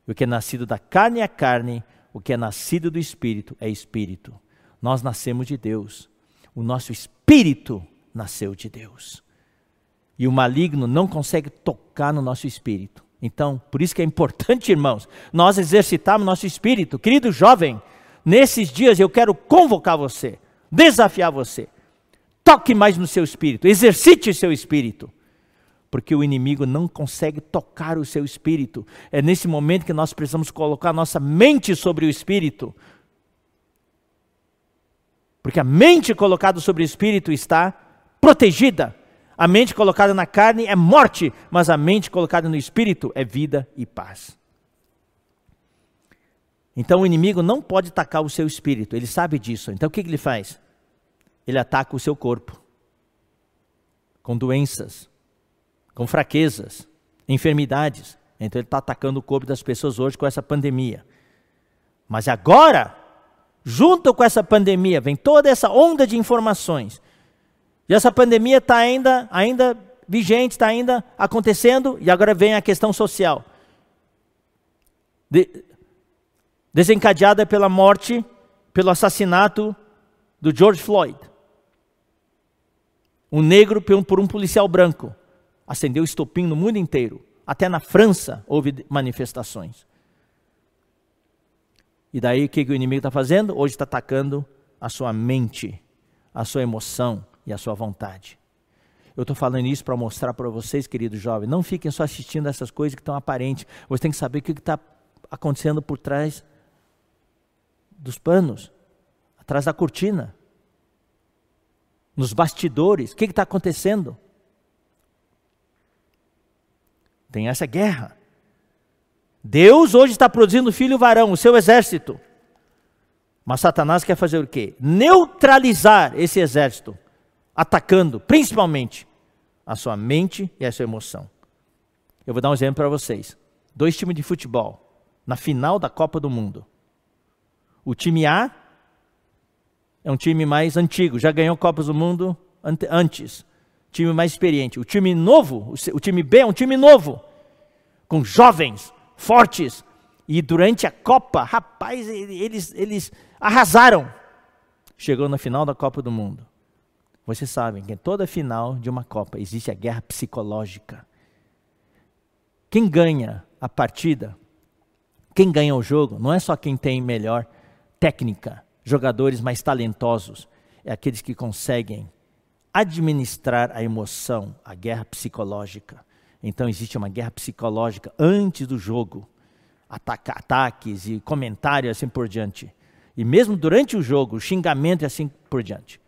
O que é nascido da carne é carne, o que é nascido do espírito é espírito. Nós nascemos de Deus. O nosso espírito nasceu de Deus. E o maligno não consegue tocar no nosso espírito. Então, por isso que é importante, irmãos, nós exercitarmos nosso espírito. Querido jovem, nesses dias eu quero convocar você, desafiar você. Toque mais no seu espírito, exercite seu espírito porque o inimigo não consegue tocar o seu espírito. É nesse momento que nós precisamos colocar nossa mente sobre o espírito. Porque a mente colocada sobre o espírito está protegida. A mente colocada na carne é morte, mas a mente colocada no espírito é vida e paz. Então o inimigo não pode atacar o seu espírito, ele sabe disso. Então o que ele faz? Ele ataca o seu corpo com doenças, com fraquezas, enfermidades. Então ele está atacando o corpo das pessoas hoje com essa pandemia. Mas agora, junto com essa pandemia, vem toda essa onda de informações. E essa pandemia está ainda, ainda vigente, está ainda acontecendo, e agora vem a questão social. De, desencadeada pela morte, pelo assassinato do George Floyd. Um negro por um policial branco acendeu estopim no mundo inteiro. Até na França houve manifestações. E daí o que, que o inimigo está fazendo? Hoje está atacando a sua mente, a sua emoção e a sua vontade. Eu estou falando isso para mostrar para vocês, queridos jovens, não fiquem só assistindo essas coisas que estão aparentes. Você tem que saber o que está acontecendo por trás dos panos, atrás da cortina, nos bastidores. O que está acontecendo? Tem essa guerra. Deus hoje está produzindo filho varão, o seu exército. Mas Satanás quer fazer o quê? Neutralizar esse exército, atacando principalmente a sua mente e a sua emoção. Eu vou dar um exemplo para vocês. Dois times de futebol na final da Copa do Mundo. O time A é um time mais antigo, já ganhou Copas do Mundo antes time mais experiente. O time novo, o time B é um time novo, com jovens, fortes. E durante a Copa, rapaz, eles, eles arrasaram. Chegou na final da Copa do Mundo. Vocês sabem que em toda final de uma Copa existe a guerra psicológica. Quem ganha a partida, quem ganha o jogo, não é só quem tem melhor técnica, jogadores mais talentosos, é aqueles que conseguem administrar a emoção, a guerra psicológica. Então existe uma guerra psicológica antes do jogo, Ataca, ataques e comentários assim por diante. E mesmo durante o jogo, xingamento e assim por diante.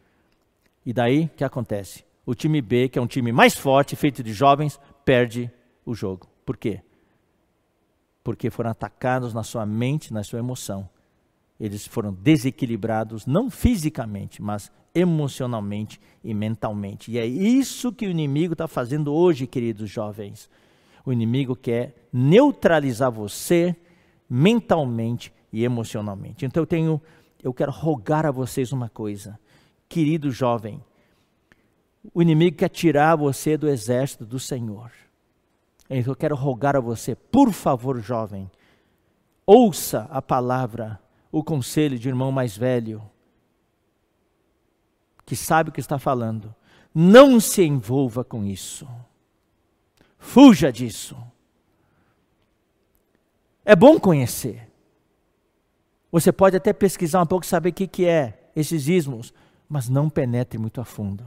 E daí o que acontece? O time B, que é um time mais forte, feito de jovens, perde o jogo. Por quê? Porque foram atacados na sua mente, na sua emoção. Eles foram desequilibrados, não fisicamente, mas emocionalmente e mentalmente. E é isso que o inimigo está fazendo hoje, queridos jovens. O inimigo quer neutralizar você mentalmente e emocionalmente. Então eu tenho, eu quero rogar a vocês uma coisa, querido jovem. O inimigo quer tirar você do exército do Senhor. Então eu quero rogar a você, por favor, jovem, ouça a palavra, o conselho de irmão mais velho que sabe o que está falando. Não se envolva com isso. Fuja disso. É bom conhecer. Você pode até pesquisar um pouco, saber o que, que é esses ismos, mas não penetre muito a fundo.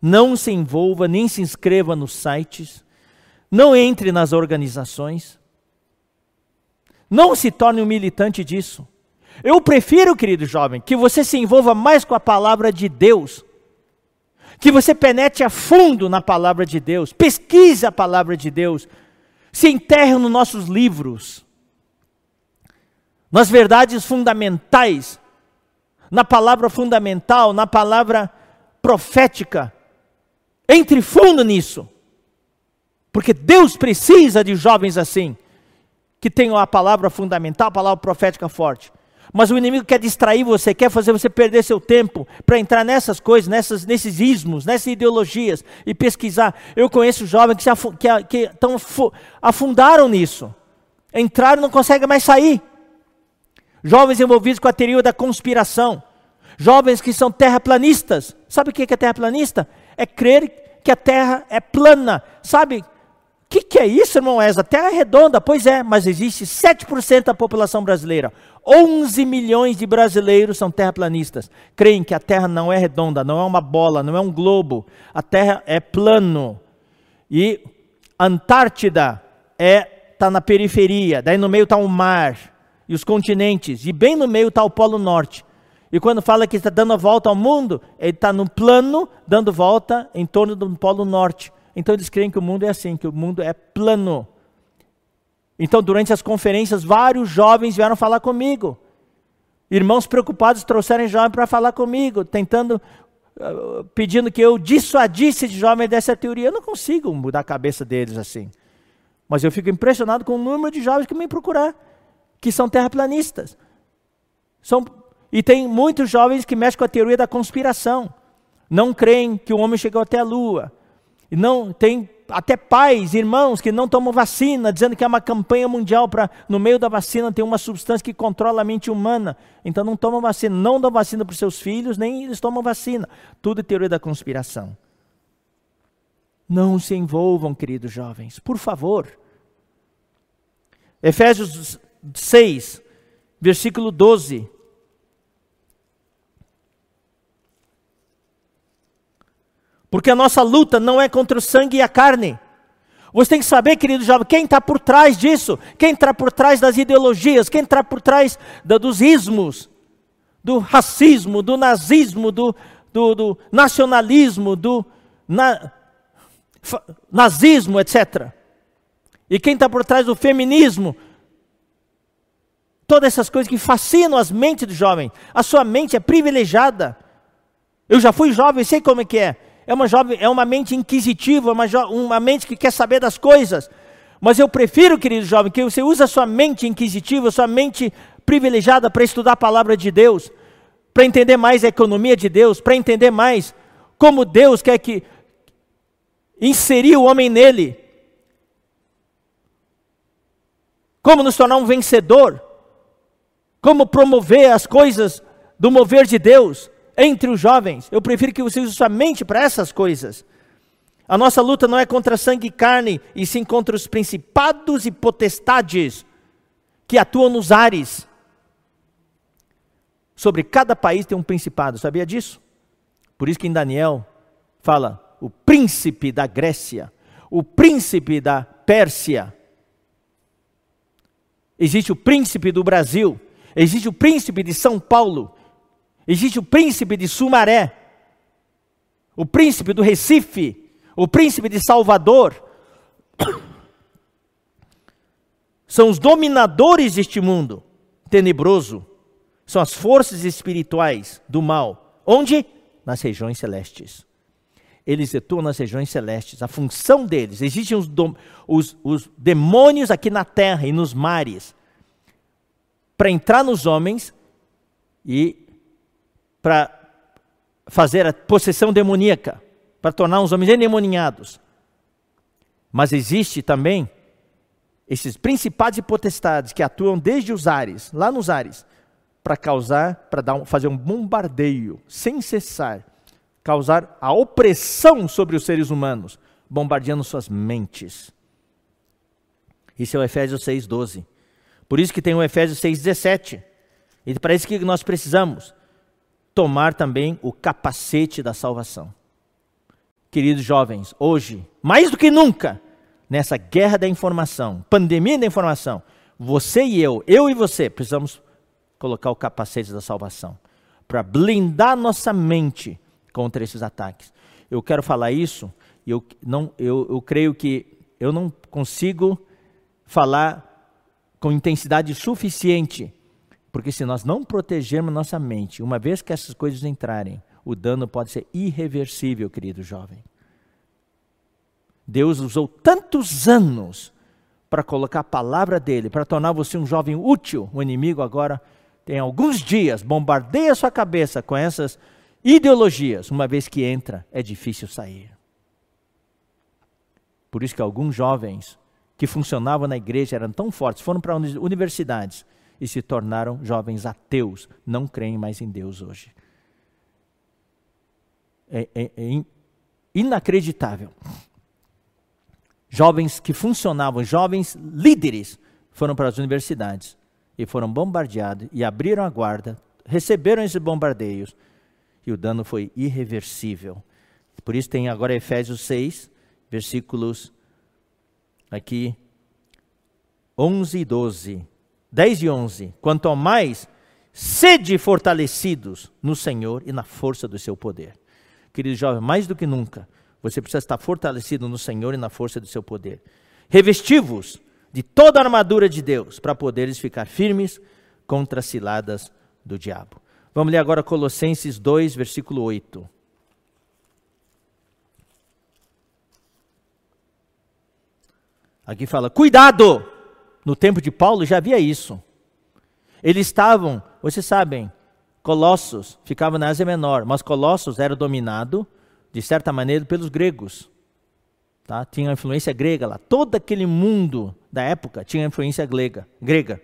Não se envolva, nem se inscreva nos sites, não entre nas organizações, não se torne um militante disso. Eu prefiro, querido jovem, que você se envolva mais com a palavra de Deus, Que você penetre a fundo na palavra de Deus, pesquise a palavra de Deus, se enterre nos nossos livros, nas verdades fundamentais, na palavra fundamental, na palavra profética. Entre fundo nisso. Porque Deus precisa de jovens assim, que tenham a palavra fundamental, a palavra profética forte. Mas o inimigo quer distrair você, quer fazer você perder seu tempo para entrar nessas coisas, nessas, nesses ismos, nessas ideologias e pesquisar. Eu conheço jovens que, se que, que tão, afundaram nisso. Entraram e não conseguem mais sair. Jovens envolvidos com a teoria da conspiração. Jovens que são terraplanistas. Sabe o que é terraplanista? É crer que a terra é plana. Sabe que, que é isso, irmão Esa? Terra é redonda, pois é, mas existe 7% da população brasileira. 11 milhões de brasileiros são terraplanistas. Creem que a Terra não é redonda, não é uma bola, não é um globo. A Terra é plano. E Antártida é está na periferia, daí no meio está o mar e os continentes, e bem no meio está o Polo Norte. E quando fala que está dando a volta ao mundo, ele está no plano, dando volta em torno do Polo Norte. Então eles creem que o mundo é assim, que o mundo é plano. Então, durante as conferências, vários jovens vieram falar comigo. Irmãos preocupados trouxeram jovens para falar comigo, tentando, uh, pedindo que eu dissuadisse de jovens dessa teoria. Eu não consigo mudar a cabeça deles assim. Mas eu fico impressionado com o número de jovens que me procurar, que são terraplanistas. São, e tem muitos jovens que mexem com a teoria da conspiração. Não creem que o homem chegou até a lua e não tem até pais, irmãos que não tomam vacina, dizendo que é uma campanha mundial para no meio da vacina tem uma substância que controla a mente humana. Então não tomam vacina, não dão vacina para os seus filhos, nem eles tomam vacina. Tudo é teoria da conspiração. Não se envolvam, queridos jovens, por favor. Efésios 6, versículo 12. Porque a nossa luta não é contra o sangue e a carne. Você tem que saber, querido jovem, quem está por trás disso, quem está por trás das ideologias, quem está por trás da, dos ismos, do racismo, do nazismo, do, do, do nacionalismo, do na, nazismo, etc. E quem está por trás do feminismo, todas essas coisas que fascinam as mentes do jovem. A sua mente é privilegiada. Eu já fui jovem, sei como é que é é uma, jovem, é uma mente inquisitiva, uma, uma mente que quer saber das coisas. Mas eu prefiro, querido jovem, que você use a sua mente inquisitiva, sua mente privilegiada para estudar a palavra de Deus, para entender mais a economia de Deus, para entender mais como Deus quer que inserir o homem nele. Como nos tornar um vencedor. Como promover as coisas do mover de Deus entre os jovens. Eu prefiro que você use sua mente para essas coisas. A nossa luta não é contra sangue e carne, e sim contra os principados e potestades que atuam nos ares. Sobre cada país tem um principado, sabia disso? Por isso que em Daniel fala o príncipe da Grécia, o príncipe da Pérsia. Existe o príncipe do Brasil, existe o príncipe de São Paulo, Existe o príncipe de Sumaré, o príncipe do Recife, o príncipe de Salvador. São os dominadores deste mundo tenebroso. São as forças espirituais do mal. Onde? Nas regiões celestes. Eles atuam nas regiões celestes. A função deles, existem os, os, os demônios aqui na terra e nos mares para entrar nos homens e para fazer a possessão demoníaca, para tornar os homens endemoniados. Mas existe também esses principados e potestades que atuam desde os ares, lá nos ares, para causar, para um, fazer um bombardeio sem cessar, causar a opressão sobre os seres humanos, bombardeando suas mentes. Isso é o Efésios 6,12. Por isso que tem o Efésios 6,17. E para isso que nós precisamos tomar também o capacete da salvação. Queridos jovens, hoje, mais do que nunca, nessa guerra da informação, pandemia da informação, você e eu, eu e você, precisamos colocar o capacete da salvação para blindar nossa mente contra esses ataques. eu quero falar isso, e eu, não, eu, eu creio que eu não consigo falar com intensidade suficiente, porque se nós não protegermos nossa mente, uma vez que essas coisas entrarem, o dano pode ser irreversível, querido jovem. Deus usou tantos anos para colocar a palavra dele, para tornar você um jovem útil. O inimigo agora tem alguns dias, bombardeia sua cabeça com essas ideologias. Uma vez que entra, é difícil sair. Por isso que alguns jovens que funcionavam na igreja eram tão fortes, foram para universidades e se tornaram jovens ateus, não creem mais em Deus hoje. É, é, é inacreditável. Jovens que funcionavam, jovens líderes, foram para as universidades e foram bombardeados e abriram a guarda, receberam esses bombardeios e o dano foi irreversível. Por isso tem agora Efésios 6, versículos aqui 11 e 12. 10 e 11. Quanto ao mais, sede fortalecidos no Senhor e na força do seu poder. Querido jovem, mais do que nunca, você precisa estar fortalecido no Senhor e na força do seu poder. Revestivos de toda a armadura de Deus, para poderes ficar firmes contra as ciladas do diabo. Vamos ler agora Colossenses 2, versículo 8. Aqui fala: cuidado! No tempo de Paulo já havia isso. Eles estavam, vocês sabem, Colossos ficava na Ásia Menor, mas Colossos era dominado, de certa maneira, pelos gregos. Tá? Tinha influência grega lá. Todo aquele mundo da época tinha influência grega. grega.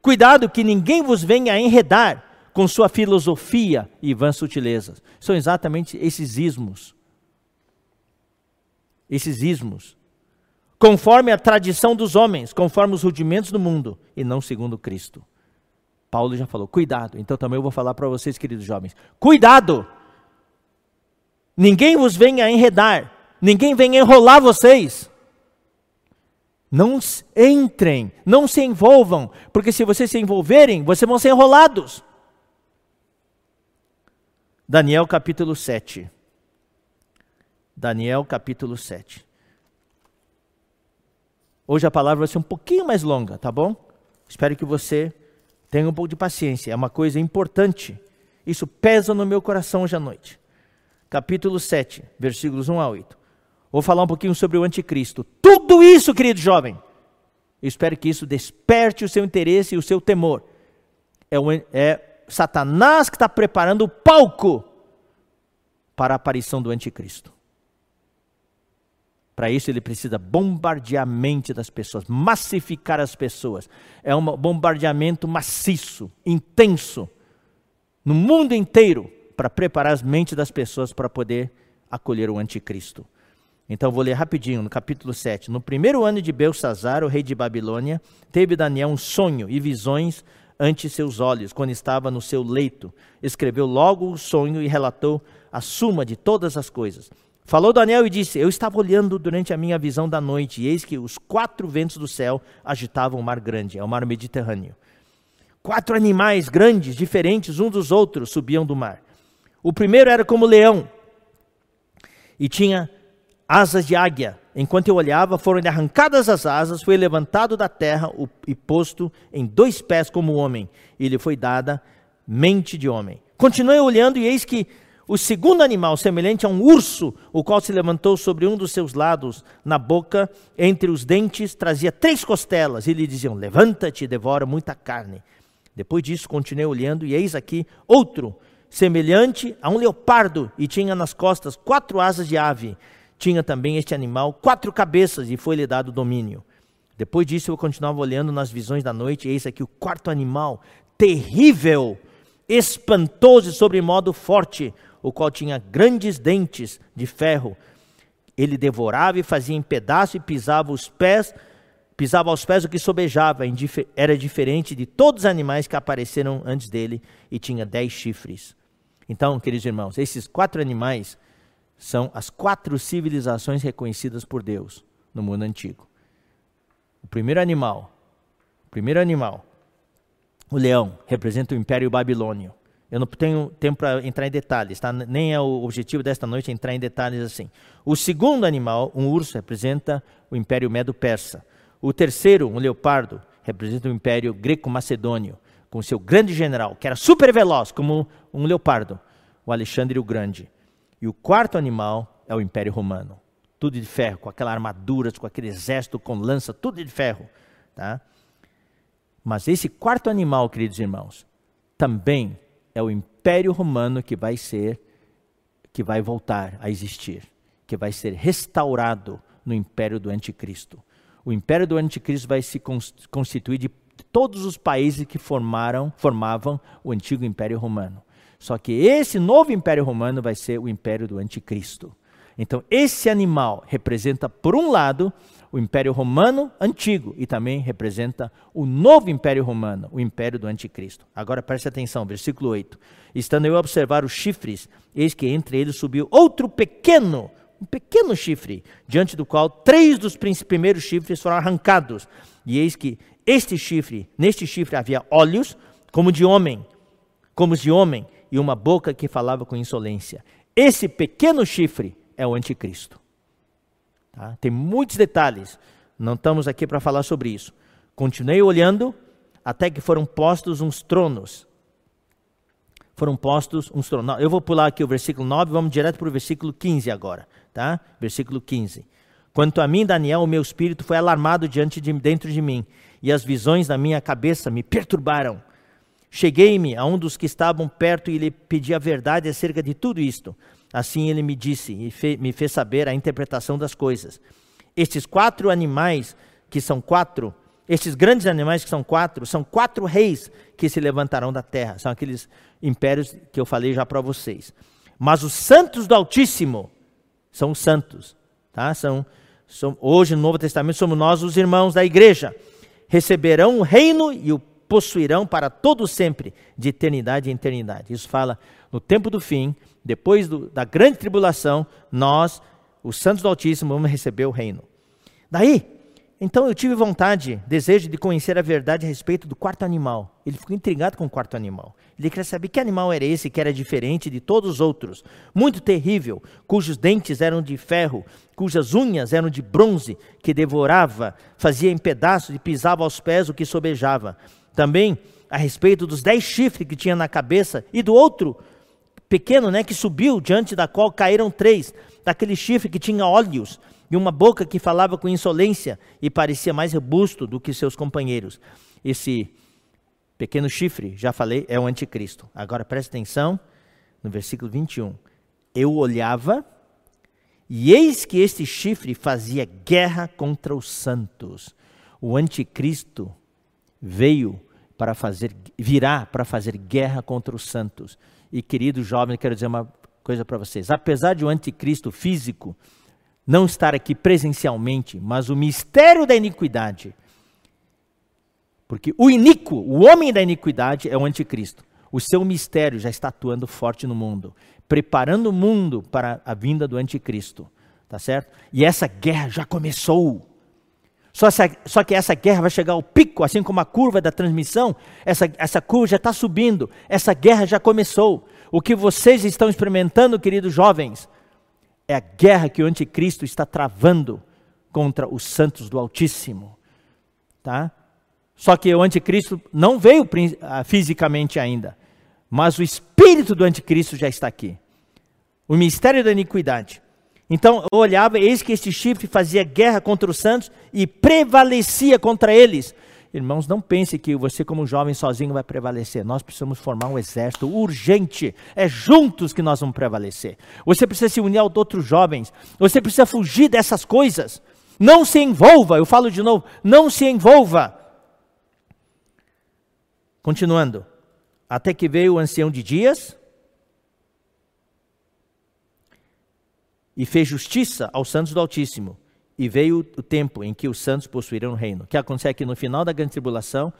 Cuidado que ninguém vos venha enredar com sua filosofia e vãs sutilezas. São exatamente esses ismos. Esses ismos conforme a tradição dos homens, conforme os rudimentos do mundo, e não segundo Cristo. Paulo já falou, cuidado. Então também eu vou falar para vocês, queridos jovens, cuidado! Ninguém vos venha enredar, ninguém venha enrolar vocês. Não entrem, não se envolvam, porque se vocês se envolverem, vocês vão ser enrolados. Daniel capítulo 7. Daniel capítulo 7. Hoje a palavra vai ser um pouquinho mais longa, tá bom? Espero que você tenha um pouco de paciência. É uma coisa importante. Isso pesa no meu coração hoje à noite. Capítulo 7, versículos 1 a 8. Vou falar um pouquinho sobre o anticristo. Tudo isso, querido jovem, eu espero que isso desperte o seu interesse e o seu temor. É, o, é Satanás que está preparando o palco para a aparição do anticristo. Para isso ele precisa bombardear a mente das pessoas, massificar as pessoas. É um bombardeamento maciço, intenso, no mundo inteiro, para preparar as mentes das pessoas para poder acolher o anticristo. Então vou ler rapidinho no capítulo 7. No primeiro ano de Belsazar, o rei de Babilônia, teve Daniel um sonho e visões ante seus olhos, quando estava no seu leito. Escreveu logo o sonho e relatou a suma de todas as coisas. Falou Daniel e disse: Eu estava olhando durante a minha visão da noite, e eis que os quatro ventos do céu agitavam o mar grande, é o mar Mediterrâneo. Quatro animais grandes, diferentes uns dos outros, subiam do mar. O primeiro era como leão e tinha asas de águia. Enquanto eu olhava, foram arrancadas as asas, foi levantado da terra e posto em dois pés como homem, e lhe foi dada mente de homem. Continuei olhando, e eis que o segundo animal, semelhante a um urso, o qual se levantou sobre um dos seus lados, na boca, entre os dentes, trazia três costelas, e lhe diziam: Levanta-te e devora muita carne. Depois disso, continuei olhando, e eis aqui outro, semelhante a um leopardo, e tinha nas costas quatro asas de ave. Tinha também este animal quatro cabeças, e foi-lhe dado domínio. Depois disso, eu continuava olhando nas visões da noite, e eis aqui o quarto animal, terrível, espantoso e sobre modo forte, o qual tinha grandes dentes de ferro. Ele devorava e fazia em pedaço e pisava os pés, pisava aos pés o que sobejava. Era diferente de todos os animais que apareceram antes dele e tinha dez chifres. Então, queridos irmãos, esses quatro animais são as quatro civilizações reconhecidas por Deus no mundo antigo. O primeiro animal, o primeiro animal, o leão, representa o Império Babilônio. Eu não tenho tempo para entrar em detalhes, tá? nem é o objetivo desta noite entrar em detalhes assim. O segundo animal, um urso, representa o Império Medo-Persa. O terceiro, um leopardo, representa o Império Greco-Macedônio, com seu grande general, que era super veloz, como um leopardo, o Alexandre o Grande. E o quarto animal é o Império Romano, tudo de ferro, com aquela armadura, com aquele exército com lança, tudo de ferro. Tá? Mas esse quarto animal, queridos irmãos, também é o Império Romano que vai ser, que vai voltar a existir, que vai ser restaurado no Império do Anticristo. O Império do Anticristo vai se constituir de todos os países que formaram, formavam o antigo Império Romano. Só que esse novo Império Romano vai ser o Império do Anticristo. Então, esse animal representa, por um lado, o Império Romano antigo e também representa o novo Império Romano, o Império do Anticristo. Agora preste atenção, versículo 8. Estando eu a observar os chifres, eis que entre eles subiu outro pequeno, um pequeno chifre, diante do qual três dos primeiros chifres foram arrancados. E eis que este chifre, neste chifre havia olhos como de homem, como de homem, e uma boca que falava com insolência. Esse pequeno chifre é o anticristo. Tá? Tem muitos detalhes, não estamos aqui para falar sobre isso. Continuei olhando até que foram postos uns tronos. Foram postos uns tronos. Eu vou pular aqui o versículo 9, vamos direto para o versículo 15 agora. Tá? Versículo 15. Quanto a mim, Daniel, o meu espírito foi alarmado diante de dentro de mim, e as visões da minha cabeça me perturbaram. Cheguei-me a um dos que estavam perto e lhe pedi a verdade acerca de tudo isto. Assim ele me disse e fe, me fez saber a interpretação das coisas. Estes quatro animais, que são quatro, estes grandes animais que são quatro, são quatro reis que se levantarão da terra. São aqueles impérios que eu falei já para vocês. Mas os santos do Altíssimo são os santos, tá? São, são hoje no Novo Testamento somos nós os irmãos da igreja. Receberão o reino e o possuirão para todo sempre, de eternidade em eternidade. Isso fala no tempo do fim, depois do, da grande tribulação, nós, os santos do Altíssimo, vamos receber o reino. Daí, então eu tive vontade, desejo de conhecer a verdade a respeito do quarto animal. Ele ficou intrigado com o quarto animal. Ele queria saber que animal era esse que era diferente de todos os outros, muito terrível, cujos dentes eram de ferro, cujas unhas eram de bronze, que devorava, fazia em pedaços e pisava aos pés o que sobejava. Também a respeito dos dez chifres que tinha na cabeça e do outro pequeno, né, que subiu, diante da qual caíram três, daquele chifre que tinha olhos e uma boca que falava com insolência e parecia mais robusto do que seus companheiros. Esse pequeno chifre, já falei, é o anticristo. Agora preste atenção no versículo 21. Eu olhava e eis que este chifre fazia guerra contra os santos. O anticristo veio para fazer virá para fazer guerra contra os santos. E queridos jovens, quero dizer uma coisa para vocês. Apesar de o anticristo físico não estar aqui presencialmente, mas o mistério da iniquidade, porque o iníquo, o homem da iniquidade é o anticristo. O seu mistério já está atuando forte no mundo, preparando o mundo para a vinda do anticristo, tá certo? E essa guerra já começou. Só, só, que essa guerra vai chegar ao pico, assim como a curva da transmissão, essa, essa curva já está subindo, essa guerra já começou. O que vocês estão experimentando, queridos jovens, é a guerra que o anticristo está travando contra os santos do Altíssimo. Tá? Só que o anticristo não veio ah, fisicamente ainda, mas o espírito do anticristo já está aqui. O mistério da iniquidade. Então eu olhava, eis que este chifre fazia guerra contra os santos e prevalecia contra eles. Irmãos, não pense que você, como jovem, sozinho vai prevalecer. Nós precisamos formar um exército urgente. É juntos que nós vamos prevalecer. Você precisa se unir aos outros jovens. Você precisa fugir dessas coisas. Não se envolva, eu falo de novo, não se envolva. Continuando. Até que veio o ancião de dias, e fez justiça aos santos do Altíssimo. E veio o tempo em que os santos possuíram o reino. O que acontece é que no final da grande tribulação,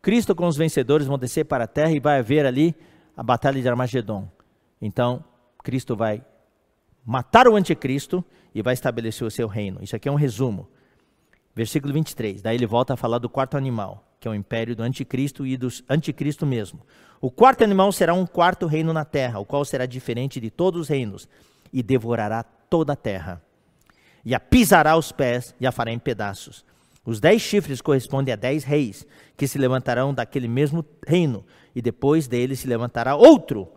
Cristo com os vencedores vão descer para a terra e vai haver ali a batalha de Armagedon. Então, Cristo vai matar o anticristo e vai estabelecer o seu reino. Isso aqui é um resumo. Versículo 23. Daí ele volta a falar do quarto animal. que é o império do anticristo e do anticristo mesmo. O quarto animal será um quarto reino na terra, o qual será diferente de todos os reinos, e devorará toda a terra. E a pisará os pés e a fará em pedaços. Os dez chifres correspondem a dez reis, que se levantarão daquele mesmo reino, e depois dele se levantará outro,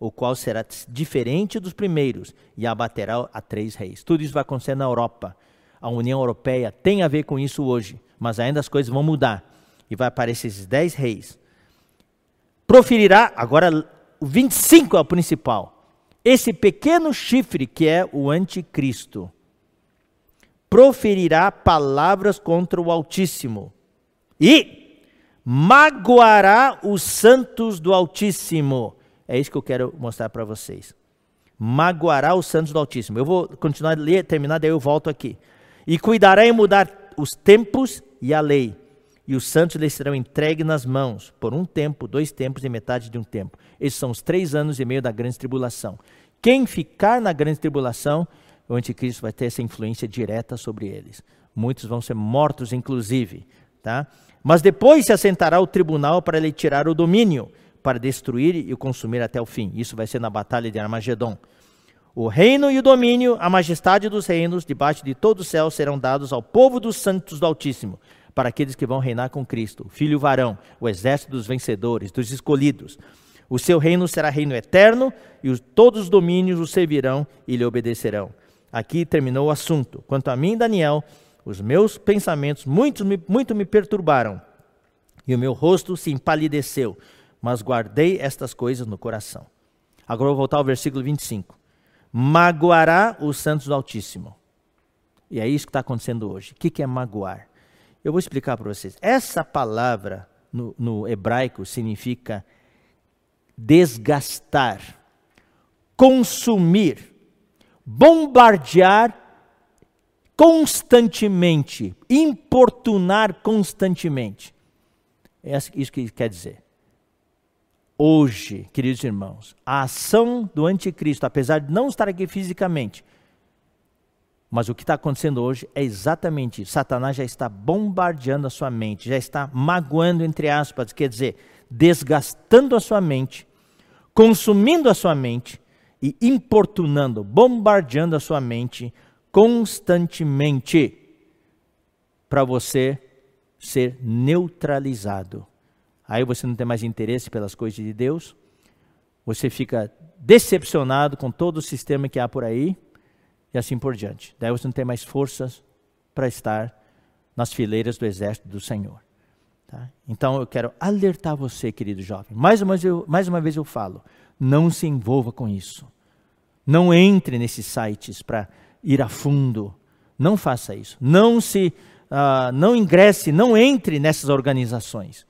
o qual será diferente dos primeiros, e abaterá a três reis. Tudo isso vai acontecer na Europa. A União Europeia tem a ver com isso hoje, mas ainda as coisas vão mudar. E vai aparecer esses dez reis. Proferirá, agora o 25 é o principal. Esse pequeno chifre que é o anticristo proferirá palavras contra o Altíssimo e magoará os santos do Altíssimo. É isso que eu quero mostrar para vocês. Magoará os santos do Altíssimo. Eu vou continuar a ler, terminar, daí eu volto aqui. E cuidará em mudar os tempos e a lei. E os santos lhes serão entregues nas mãos, por um tempo, dois tempos e metade de um tempo. Esses são os três anos e meio da grande tribulação. Quem ficar na grande tribulação o anticristo vai ter essa influência direta sobre eles. Muitos vão ser mortos, inclusive. Tá? Mas depois se assentará o tribunal para lhe tirar o domínio, para destruir e consumir até o fim. Isso vai ser na batalha de Armagedon. O reino e o domínio, a majestade dos reinos, debaixo de todo o céu, serão dados ao povo dos santos do Altíssimo, para aqueles que vão reinar com Cristo, o filho varão, o exército dos vencedores, dos escolhidos. O seu reino será reino eterno, e todos os domínios o servirão e lhe obedecerão. Aqui terminou o assunto. Quanto a mim, Daniel, os meus pensamentos muito muito me perturbaram, e o meu rosto se empalideceu, mas guardei estas coisas no coração. Agora vou voltar ao versículo 25. Magoará os santos do Altíssimo. E é isso que está acontecendo hoje. O que é magoar? Eu vou explicar para vocês. Essa palavra no, no hebraico significa desgastar, consumir bombardear constantemente, importunar constantemente. É isso que quer dizer. Hoje, queridos irmãos, a ação do anticristo, apesar de não estar aqui fisicamente, mas o que está acontecendo hoje é exatamente isso. Satanás já está bombardeando a sua mente, já está magoando, entre aspas, quer dizer, desgastando a sua mente, consumindo a sua mente, e importunando, bombardeando a sua mente constantemente para você ser neutralizado. Aí você não tem mais interesse pelas coisas de Deus, você fica decepcionado com todo o sistema que há por aí e assim por diante. Daí você não tem mais forças para estar nas fileiras do exército do Senhor. Tá? Então eu quero alertar você, querido jovem. Mais uma, vez eu, mais uma vez eu falo: não se envolva com isso. Não entre nesses sites para ir a fundo. Não faça isso. Não se, uh, não ingresse, não entre nessas organizações.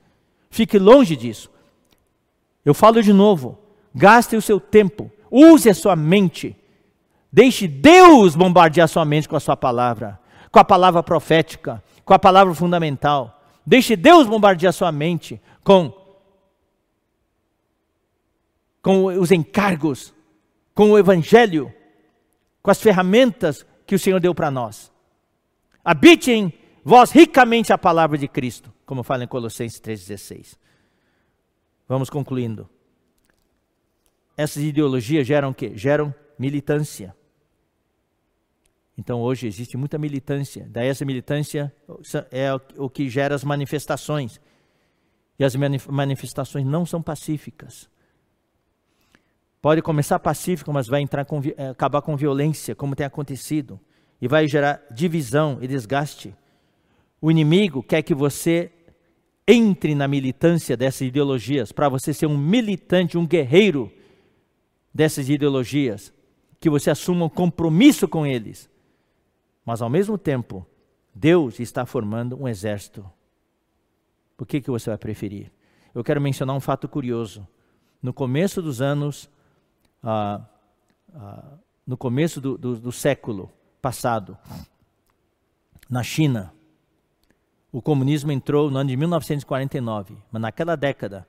Fique longe disso. Eu falo de novo. Gaste o seu tempo. Use a sua mente. Deixe Deus bombardear sua mente com a sua palavra, com a palavra profética, com a palavra fundamental. Deixe Deus bombardear sua mente com com os encargos, com o Evangelho, com as ferramentas que o Senhor deu para nós. Habite em vós ricamente a palavra de Cristo, como fala em Colossenses 3,16. Vamos concluindo. Essas ideologias geram o quê? Geram militância. Então hoje existe muita militância. Daí essa militância é o que gera as manifestações. E as manifestações não são pacíficas. Pode começar pacífico, mas vai entrar com, eh, acabar com violência, como tem acontecido, e vai gerar divisão e desgaste. O inimigo quer que você entre na militância dessas ideologias, para você ser um militante, um guerreiro dessas ideologias, que você assuma um compromisso com eles. Mas ao mesmo tempo, Deus está formando um exército. Por que, que você vai preferir? Eu quero mencionar um fato curioso. No começo dos anos ah, ah, no começo do, do, do século passado, na China, o comunismo entrou no ano de 1949, mas naquela década,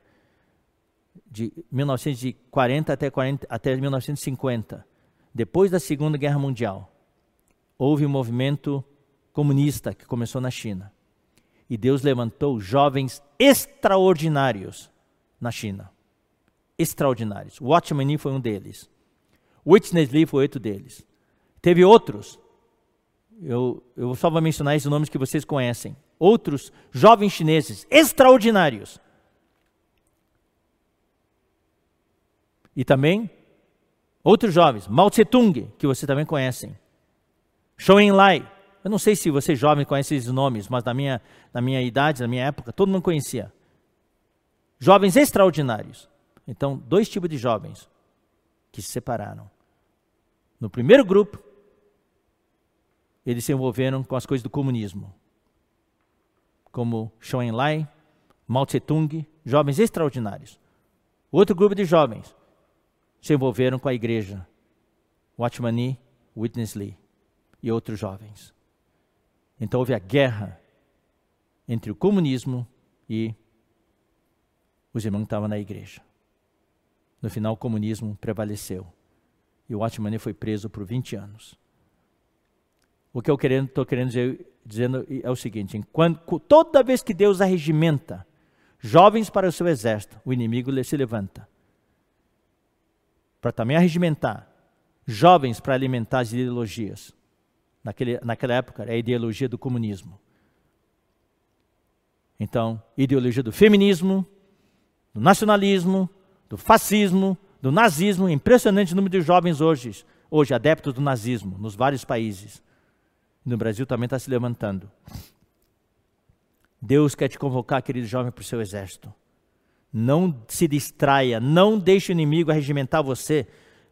de 1940 até, 40, até 1950, depois da Segunda Guerra Mundial, houve um movimento comunista que começou na China. E Deus levantou jovens extraordinários na China. Extraordinários. Watchman Nee foi um deles. Witness Lee foi outro deles. Teve outros. Eu, eu só vou mencionar esses nomes que vocês conhecem. Outros jovens chineses extraordinários. E também outros jovens, Mao Tse Tung, que vocês também conhecem. Zhou Enlai, eu não sei se vocês jovens conhecem esses nomes, mas na minha, na minha idade, na minha época, todo mundo conhecia. Jovens extraordinários. Então, dois tipos de jovens que se separaram. No primeiro grupo, eles se envolveram com as coisas do comunismo, como Zhou Enlai, Mao Tse Tung, jovens extraordinários. Outro grupo de jovens se envolveram com a igreja, Watchman Witness Lee e outros jovens. Então houve a guerra entre o comunismo e os irmãos que estavam na igreja. No final, o comunismo prevaleceu. E o Watchman foi preso por 20 anos. O que eu estou querendo dizer dizendo é o seguinte: enquanto, toda vez que Deus arregimenta jovens para o seu exército, o inimigo se levanta para também arregimentar jovens para alimentar as ideologias. Naquele, naquela época, é a ideologia do comunismo. Então, ideologia do feminismo, do nacionalismo, do fascismo, do nazismo. Impressionante número de jovens hoje, hoje adeptos do nazismo, nos vários países. No Brasil também está se levantando. Deus quer te convocar, querido jovem, para o seu exército. Não se distraia, não deixe o inimigo arregimentar você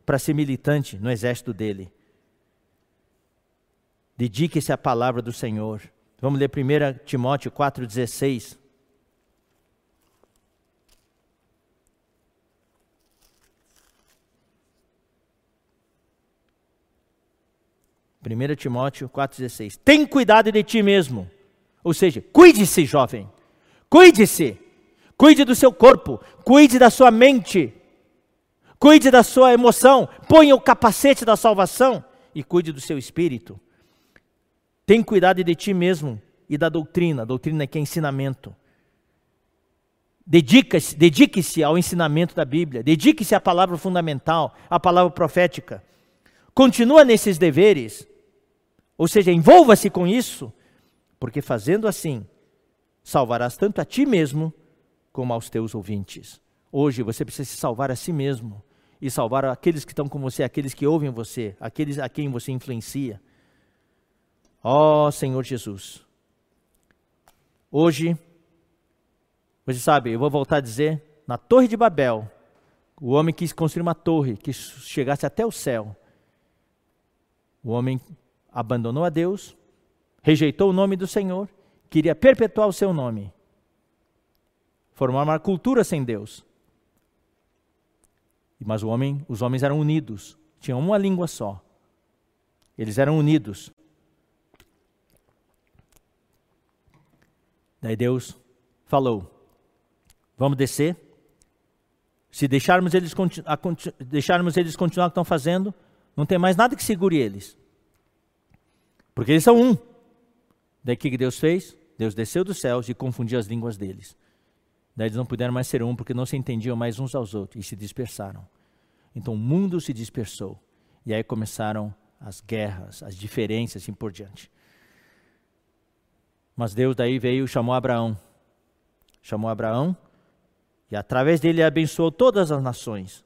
para ser militante no exército dele. Dedique-se à palavra do Senhor. Vamos ler 1 Timóteo 4,16. Primeira Timóteo 4,16. Tem cuidado de ti mesmo. Ou seja, cuide-se, jovem. Cuide-se. Cuide do seu corpo. Cuide da sua mente. Cuide da sua emoção. Ponha o capacete da salvação. E cuide do seu espírito. Tem cuidado de ti mesmo e da doutrina. Doutrina é que é ensinamento. Dedique-se dedique ao ensinamento da Bíblia. Dedique-se à palavra fundamental, à palavra profética. Continua nesses deveres. Ou seja, envolva-se com isso, porque fazendo assim, salvarás tanto a ti mesmo como aos teus ouvintes. Hoje você precisa se salvar a si mesmo e salvar aqueles que estão com você, aqueles que ouvem você, aqueles a quem você influencia. Ó oh, Senhor Jesus. Hoje, você sabe, eu vou voltar a dizer, na Torre de Babel, o homem quis construir uma torre que chegasse até o céu. O homem abandonou a Deus, rejeitou o nome do Senhor, queria perpetuar o seu nome. Formar uma cultura sem Deus. Mas homem, os homens eram unidos, tinham uma língua só. Eles eram unidos. Daí Deus falou: Vamos descer. Se deixarmos eles, deixarmos eles continuar o que estão fazendo, não tem mais nada que segure eles. Porque eles são um. Daí o que Deus fez? Deus desceu dos céus e confundiu as línguas deles. Daí eles não puderam mais ser um, porque não se entendiam mais uns aos outros e se dispersaram. Então o mundo se dispersou. E aí começaram as guerras, as diferenças e assim por diante. Mas Deus daí veio e chamou Abraão. Chamou Abraão e através dele abençoou todas as nações.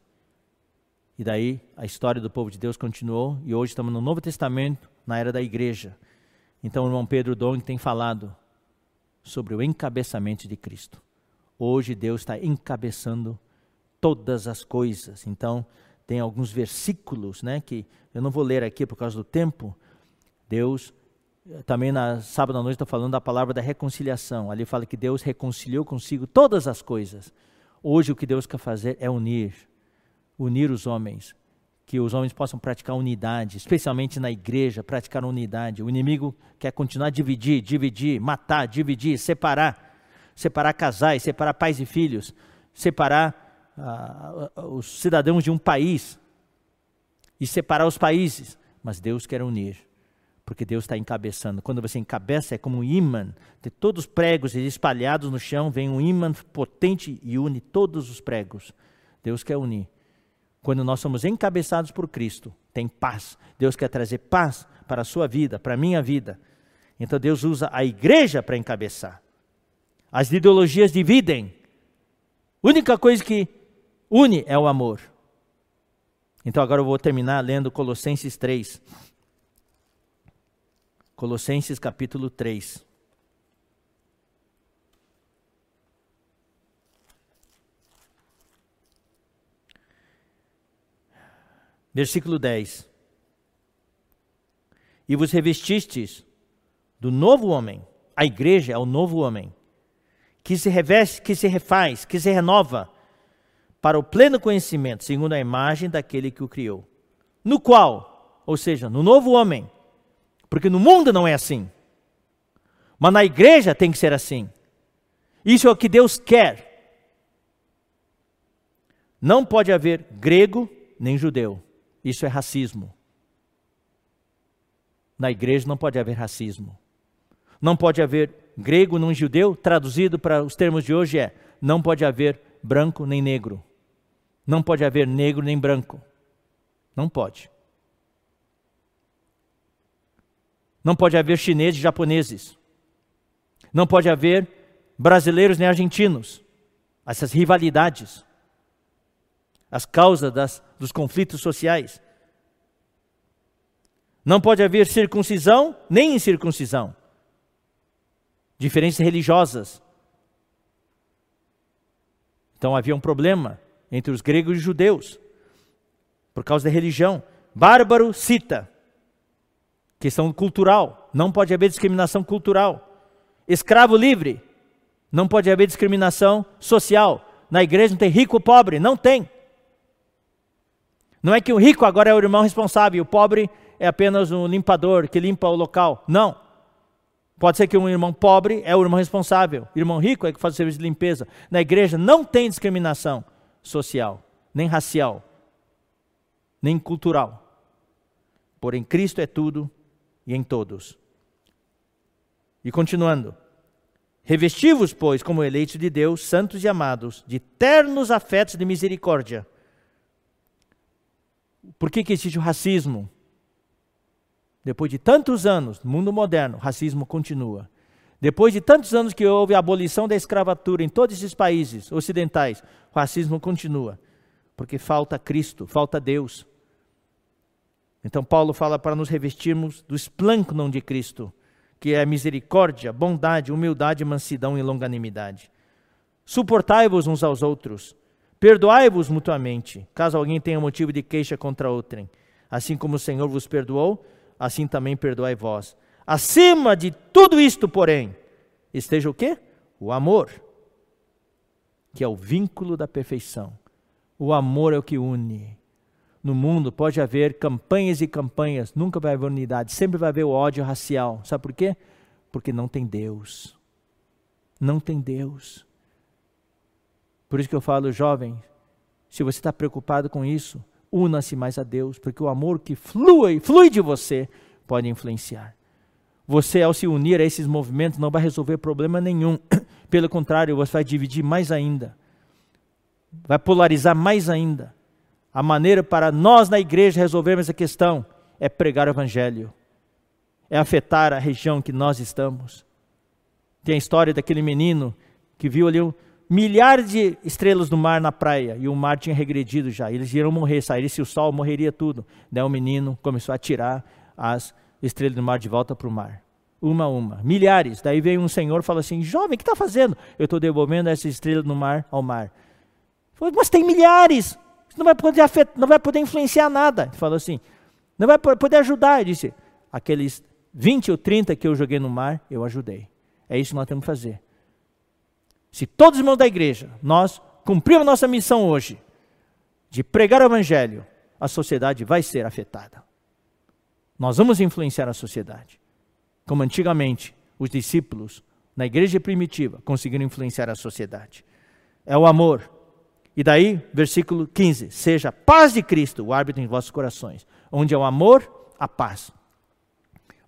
E daí a história do povo de Deus continuou e hoje estamos no Novo Testamento, na era da igreja. Então o irmão Pedro Dong tem falado sobre o encabeçamento de Cristo. Hoje Deus está encabeçando todas as coisas. Então tem alguns versículos, né, que eu não vou ler aqui por causa do tempo. Deus também na sábado à noite está falando da palavra da reconciliação. Ali fala que Deus reconciliou consigo todas as coisas. Hoje o que Deus quer fazer é unir, unir os homens, que os homens possam praticar unidade, especialmente na igreja, praticar unidade. O inimigo quer continuar a dividir, dividir, matar, dividir, separar, separar casais, separar pais e filhos, separar uh, os cidadãos de um país e separar os países. Mas Deus quer unir Porque Deus está encabeçando. Quando você encabeça, é como um imã. De todos os pregos espalhados no chão, vem um imã potente e une todos os pregos. Deus quer unir. Quando nós somos encabeçados por Cristo, tem paz. Deus quer trazer paz para a sua vida, para a minha vida. Então Deus usa a igreja para encabeçar. As ideologias dividem. A única coisa que une é o amor. Então agora eu vou terminar lendo Colossenses 3. Colossenses capítulo 3. Versículo 10. E vos revestistes do novo homem. A igreja é o novo homem. Que se reveste, que se refaz, que se renova para o pleno conhecimento, segundo a imagem daquele que o criou. No qual, ou seja, no novo homem, porque no mundo não é assim. Mas na igreja tem que ser assim. Isso é o que Deus quer. Não pode haver grego nem judeu. Isso é racismo. Na igreja não pode haver racismo. Não pode haver grego nem judeu, traduzido para os termos de hoje é: não pode haver branco nem negro. Não pode haver negro nem branco. Não pode. Não pode haver chineses e japoneses. Não pode haver brasileiros nem argentinos. Essas rivalidades. As causas das, dos conflitos sociais. Não pode haver circuncisão nem incircuncisão. Diferenças religiosas. Então havia um problema entre os gregos e os judeus, por causa da religião. Bárbaro cita questão cultural, não pode haver discriminação cultural. Escravo livre, não pode haver discriminação social. Na igreja não tem rico ou pobre, não tem. Não é que o rico agora é o irmão responsável, o pobre é apenas um limpador que limpa o local. Não. Pode ser que um irmão pobre é o irmão responsável, o irmão rico é que faz o serviço de limpeza. Na igreja não tem discriminação social, nem racial, nem cultural. Porém, Cristo é tudo e em todos. E continuando. Revestivos, pois, como eleitos de Deus, santos e amados, de ternos afetos de misericórdia. Por que, que existe o racismo? Depois de tantos anos, no mundo moderno, o racismo continua. Depois de tantos anos que houve a abolição da escravatura em todos esses países ocidentais, o racismo continua. Porque falta Cristo, falta Deus. Então Paulo fala para nos revestirmos do esplâncnon de Cristo, que é misericórdia, bondade, humildade, mansidão e longanimidade. Suportai-vos uns aos outros, perdoai-vos mutuamente, caso alguém tenha motivo de queixa contra outrem. Assim como o Senhor vos perdoou, assim também perdoai vós. Acima de tudo isto, porém, esteja o quê? O amor, que é o vínculo da perfeição. O amor é o que une no mundo pode haver campanhas e campanhas, nunca vai haver unidade, sempre vai haver o ódio racial. Sabe por quê? Porque não tem Deus. Não tem Deus. Por isso que eu falo, jovem, se você está preocupado com isso, una-se mais a Deus, porque o amor que flui, flui de você pode influenciar. Você, ao se unir a esses movimentos, não vai resolver problema nenhum. Pelo contrário, você vai dividir mais ainda. Vai polarizar mais ainda. A maneira para nós na igreja resolvermos essa questão é pregar o evangelho, é afetar a região que nós estamos. Tem a história daquele menino que viu ali um, milhares de estrelas no mar na praia e o mar tinha regredido já. Eles iriam morrer, saísse o sol, morreria tudo. Daí o menino começou a tirar as estrelas do mar de volta para o mar. Uma a uma, milhares. Daí veio um senhor e falou assim: Jovem, o que está fazendo? Eu estou devolvendo essas estrelas no mar ao mar. Mas tem milhares. Você não vai poder afetar, não vai poder influenciar nada. Ele falou assim, não vai poder ajudar. Ele disse, aqueles 20 ou 30 que eu joguei no mar, eu ajudei. É isso que nós temos que fazer. Se todos os irmãos da igreja, nós cumprimos nossa missão hoje, de pregar o evangelho, a sociedade vai ser afetada. Nós vamos influenciar a sociedade. Como antigamente os discípulos na igreja primitiva conseguiram influenciar a sociedade. É o amor, e daí, versículo 15: Seja a paz de Cristo o árbitro em vossos corações, onde é o amor, a paz.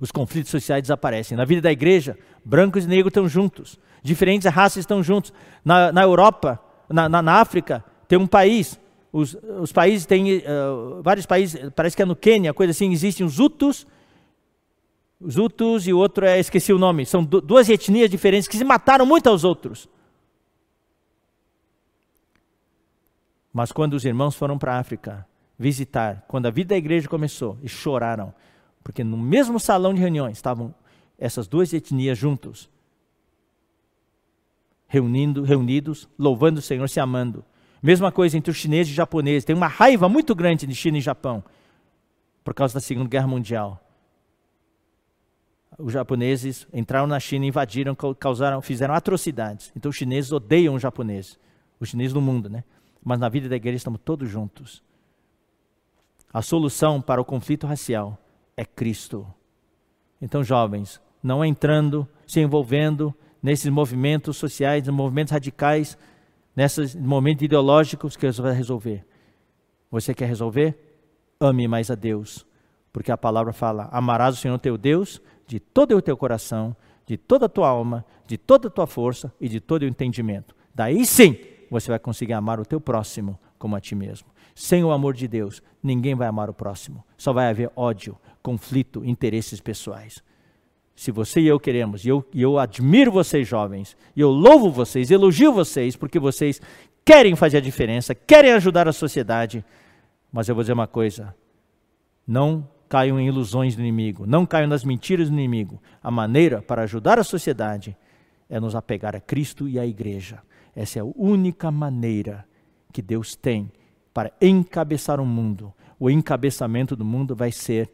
Os conflitos sociais desaparecem. Na vida da igreja, brancos e negros estão juntos. Diferentes raças estão juntos. Na, na Europa, na, na, na, África, tem um país. Os, os países têm uh, vários países, parece que é no Quênia, coisa assim, existem os Hutus, os Hutus e o outro é, esqueci o nome, são duas etnias diferentes que se mataram muito aos outros. Mas quando os irmãos foram para a África visitar, quando a vida da igreja começou, e choraram, porque no mesmo salão de reuniões estavam essas duas etnias juntos, reunindo, reunidos, louvando o Senhor, se amando. Mesma coisa entre os chineses e japoneses. Tem uma raiva muito grande de China e Japão por causa da Segunda Guerra Mundial. Os japoneses entraram na China, invadiram, causaram, fizeram atrocidades. Então os chineses odeiam os japoneses, os chineses do mundo, né? Mas na vida da igreja estamos todos juntos. A solução para o conflito racial é Cristo. Então, jovens, não entrando, se envolvendo nesses movimentos sociais, movimentos radicais, nesses momentos ideológicos que você vai resolver. Você quer resolver? Ame mais a Deus, porque a palavra fala: amarás o Senhor teu Deus de todo o teu coração, de toda a tua alma, de toda a tua força e de todo o entendimento. Daí sim você vai conseguir amar o teu próximo como a ti mesmo. Sem o amor de Deus, ninguém vai amar o próximo. Só vai haver ódio, conflito, interesses pessoais. Se você e eu queremos, e eu, e eu admiro vocês jovens, e eu louvo vocês, elogio vocês, porque vocês querem fazer a diferença, querem ajudar a sociedade, mas eu vou dizer uma coisa: não caiam em ilusões do inimigo, não caiam nas mentiras do inimigo. A maneira para ajudar a sociedade é nos apegar a Cristo e à igreja. Essa é a única maneira que Deus tem para encabeçar o mundo. O encabeçamento do mundo vai ser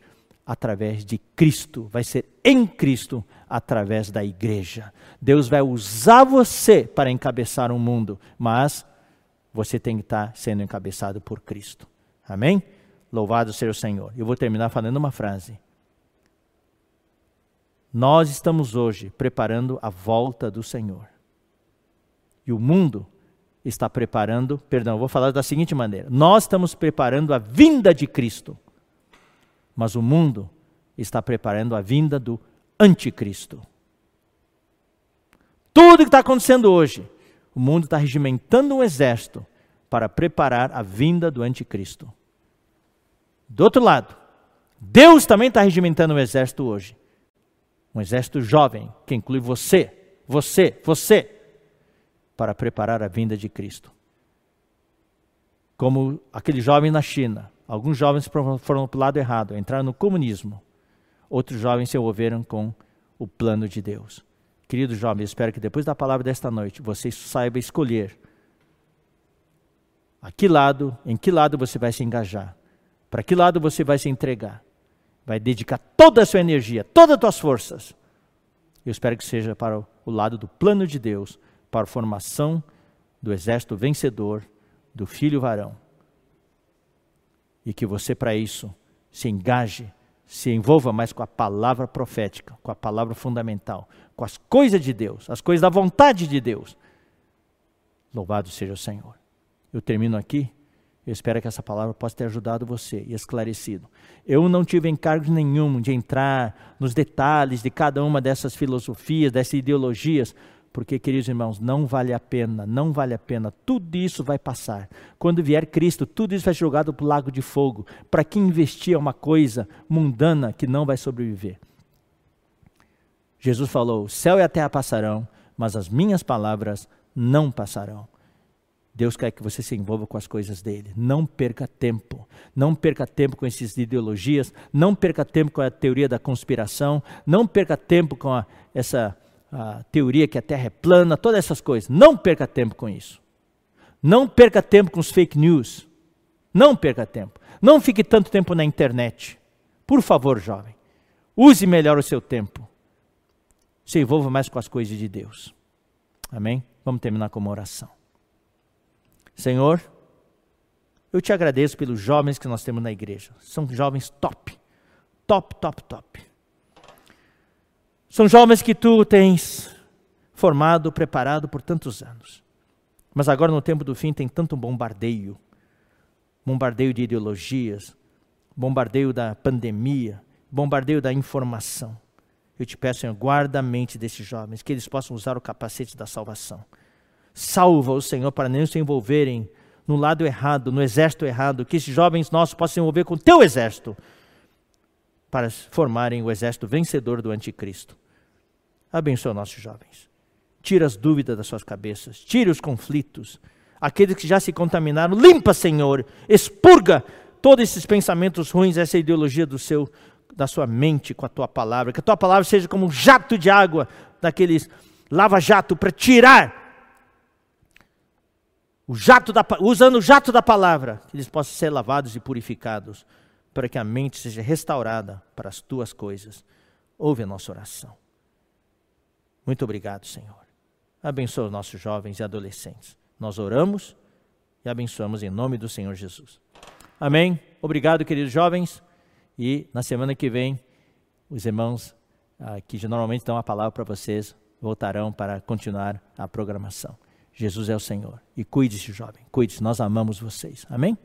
através de Cristo, vai ser em Cristo através da igreja. Deus vai usar você para encabeçar o mundo, mas você tem que estar sendo encabeçado por Cristo. Amém? Louvado seja o Senhor. Eu vou terminar falando uma frase. Nós estamos hoje preparando a volta do Senhor. E o mundo está preparando, perdão, vou falar da seguinte maneira: nós estamos preparando a vinda de Cristo, mas o mundo está preparando a vinda do anticristo. Tudo que está acontecendo hoje, o mundo está regimentando um exército para preparar a vinda do anticristo. Do outro lado, Deus também está regimentando um exército hoje. Um exército jovem, que inclui você, você, você, para preparar a vinda de Cristo. Como aquele jovem na China, alguns jovens foram para o lado errado, entraram no comunismo. Outros jovens se envolveram com o plano de Deus. Queridos jovens, espero que depois da palavra desta noite você saiba escolher a que lado, em que lado você vai se engajar, para que lado você vai se entregar. Vai dedicar toda a sua energia, todas as suas forças. Eu espero que seja para o lado do plano de Deus, para a formação do exército vencedor do filho varão. E que você, para isso, se engaje, se envolva mais com a palavra profética, com a palavra fundamental, com as coisas de Deus, as coisas da vontade de Deus. Louvado seja o Senhor. Eu termino aqui. Eu espero que essa palavra possa ter ajudado você e esclarecido. Eu não tive encargo nenhum de entrar nos detalhes de cada uma dessas filosofias, dessas ideologias, porque, queridos irmãos, não vale a pena, não vale a pena, tudo isso vai passar. Quando vier Cristo, tudo isso vai ser jogado para o lago de fogo. Para que investir uma coisa mundana que não vai sobreviver? Jesus falou: o céu e a terra passarão, mas as minhas palavras não passarão. Deus quer que você se envolva com as coisas dele. Não perca tempo. Não perca tempo com essas ideologias. Não perca tempo com a teoria da conspiração. Não perca tempo com a, essa a teoria que a Terra é plana, todas essas coisas. Não perca tempo com isso. Não perca tempo com os fake news. Não perca tempo. Não fique tanto tempo na internet. Por favor, jovem. Use melhor o seu tempo. Se envolva mais com as coisas de Deus. Amém? Vamos terminar com uma oração. Senhor, eu te agradeço pelos jovens que nós temos na igreja. São jovens top. Top, top, top. São jovens que tu tens formado, preparado por tantos anos. Mas agora, no tempo do fim, tem tanto bombardeio bombardeio de ideologias, bombardeio da pandemia, bombardeio da informação. Eu te peço, Senhor, guarda a mente desses jovens, que eles possam usar o capacete da salvação. Salva-os, Senhor, para não se envolverem no lado errado, no exército errado, que esses jovens nossos possam se envolver com o teu exército, para formarem o exército vencedor do anticristo. Abençoa nossos jovens. Tira as dúvidas das suas cabeças, tire os conflitos. Aqueles que já se contaminaram, limpa, Senhor, expurga todos esses pensamentos ruins, essa ideologia do seu da sua mente com a tua palavra, que a tua palavra seja como um jato de água daqueles lava-jato para tirar o jato da, usando o jato da palavra, que eles possam ser lavados e purificados, para que a mente seja restaurada para as tuas coisas. Ouve a nossa oração. Muito obrigado, Senhor. Abençoa os nossos jovens e adolescentes. Nós oramos e abençoamos em nome do Senhor Jesus. Amém. Obrigado, queridos jovens. E na semana que vem, os irmãos ah, que normalmente dão a palavra para vocês voltarão para continuar a programação. Jesus é o Senhor. E cuide-se, jovem. Cuide-se. Nós amamos vocês. Amém?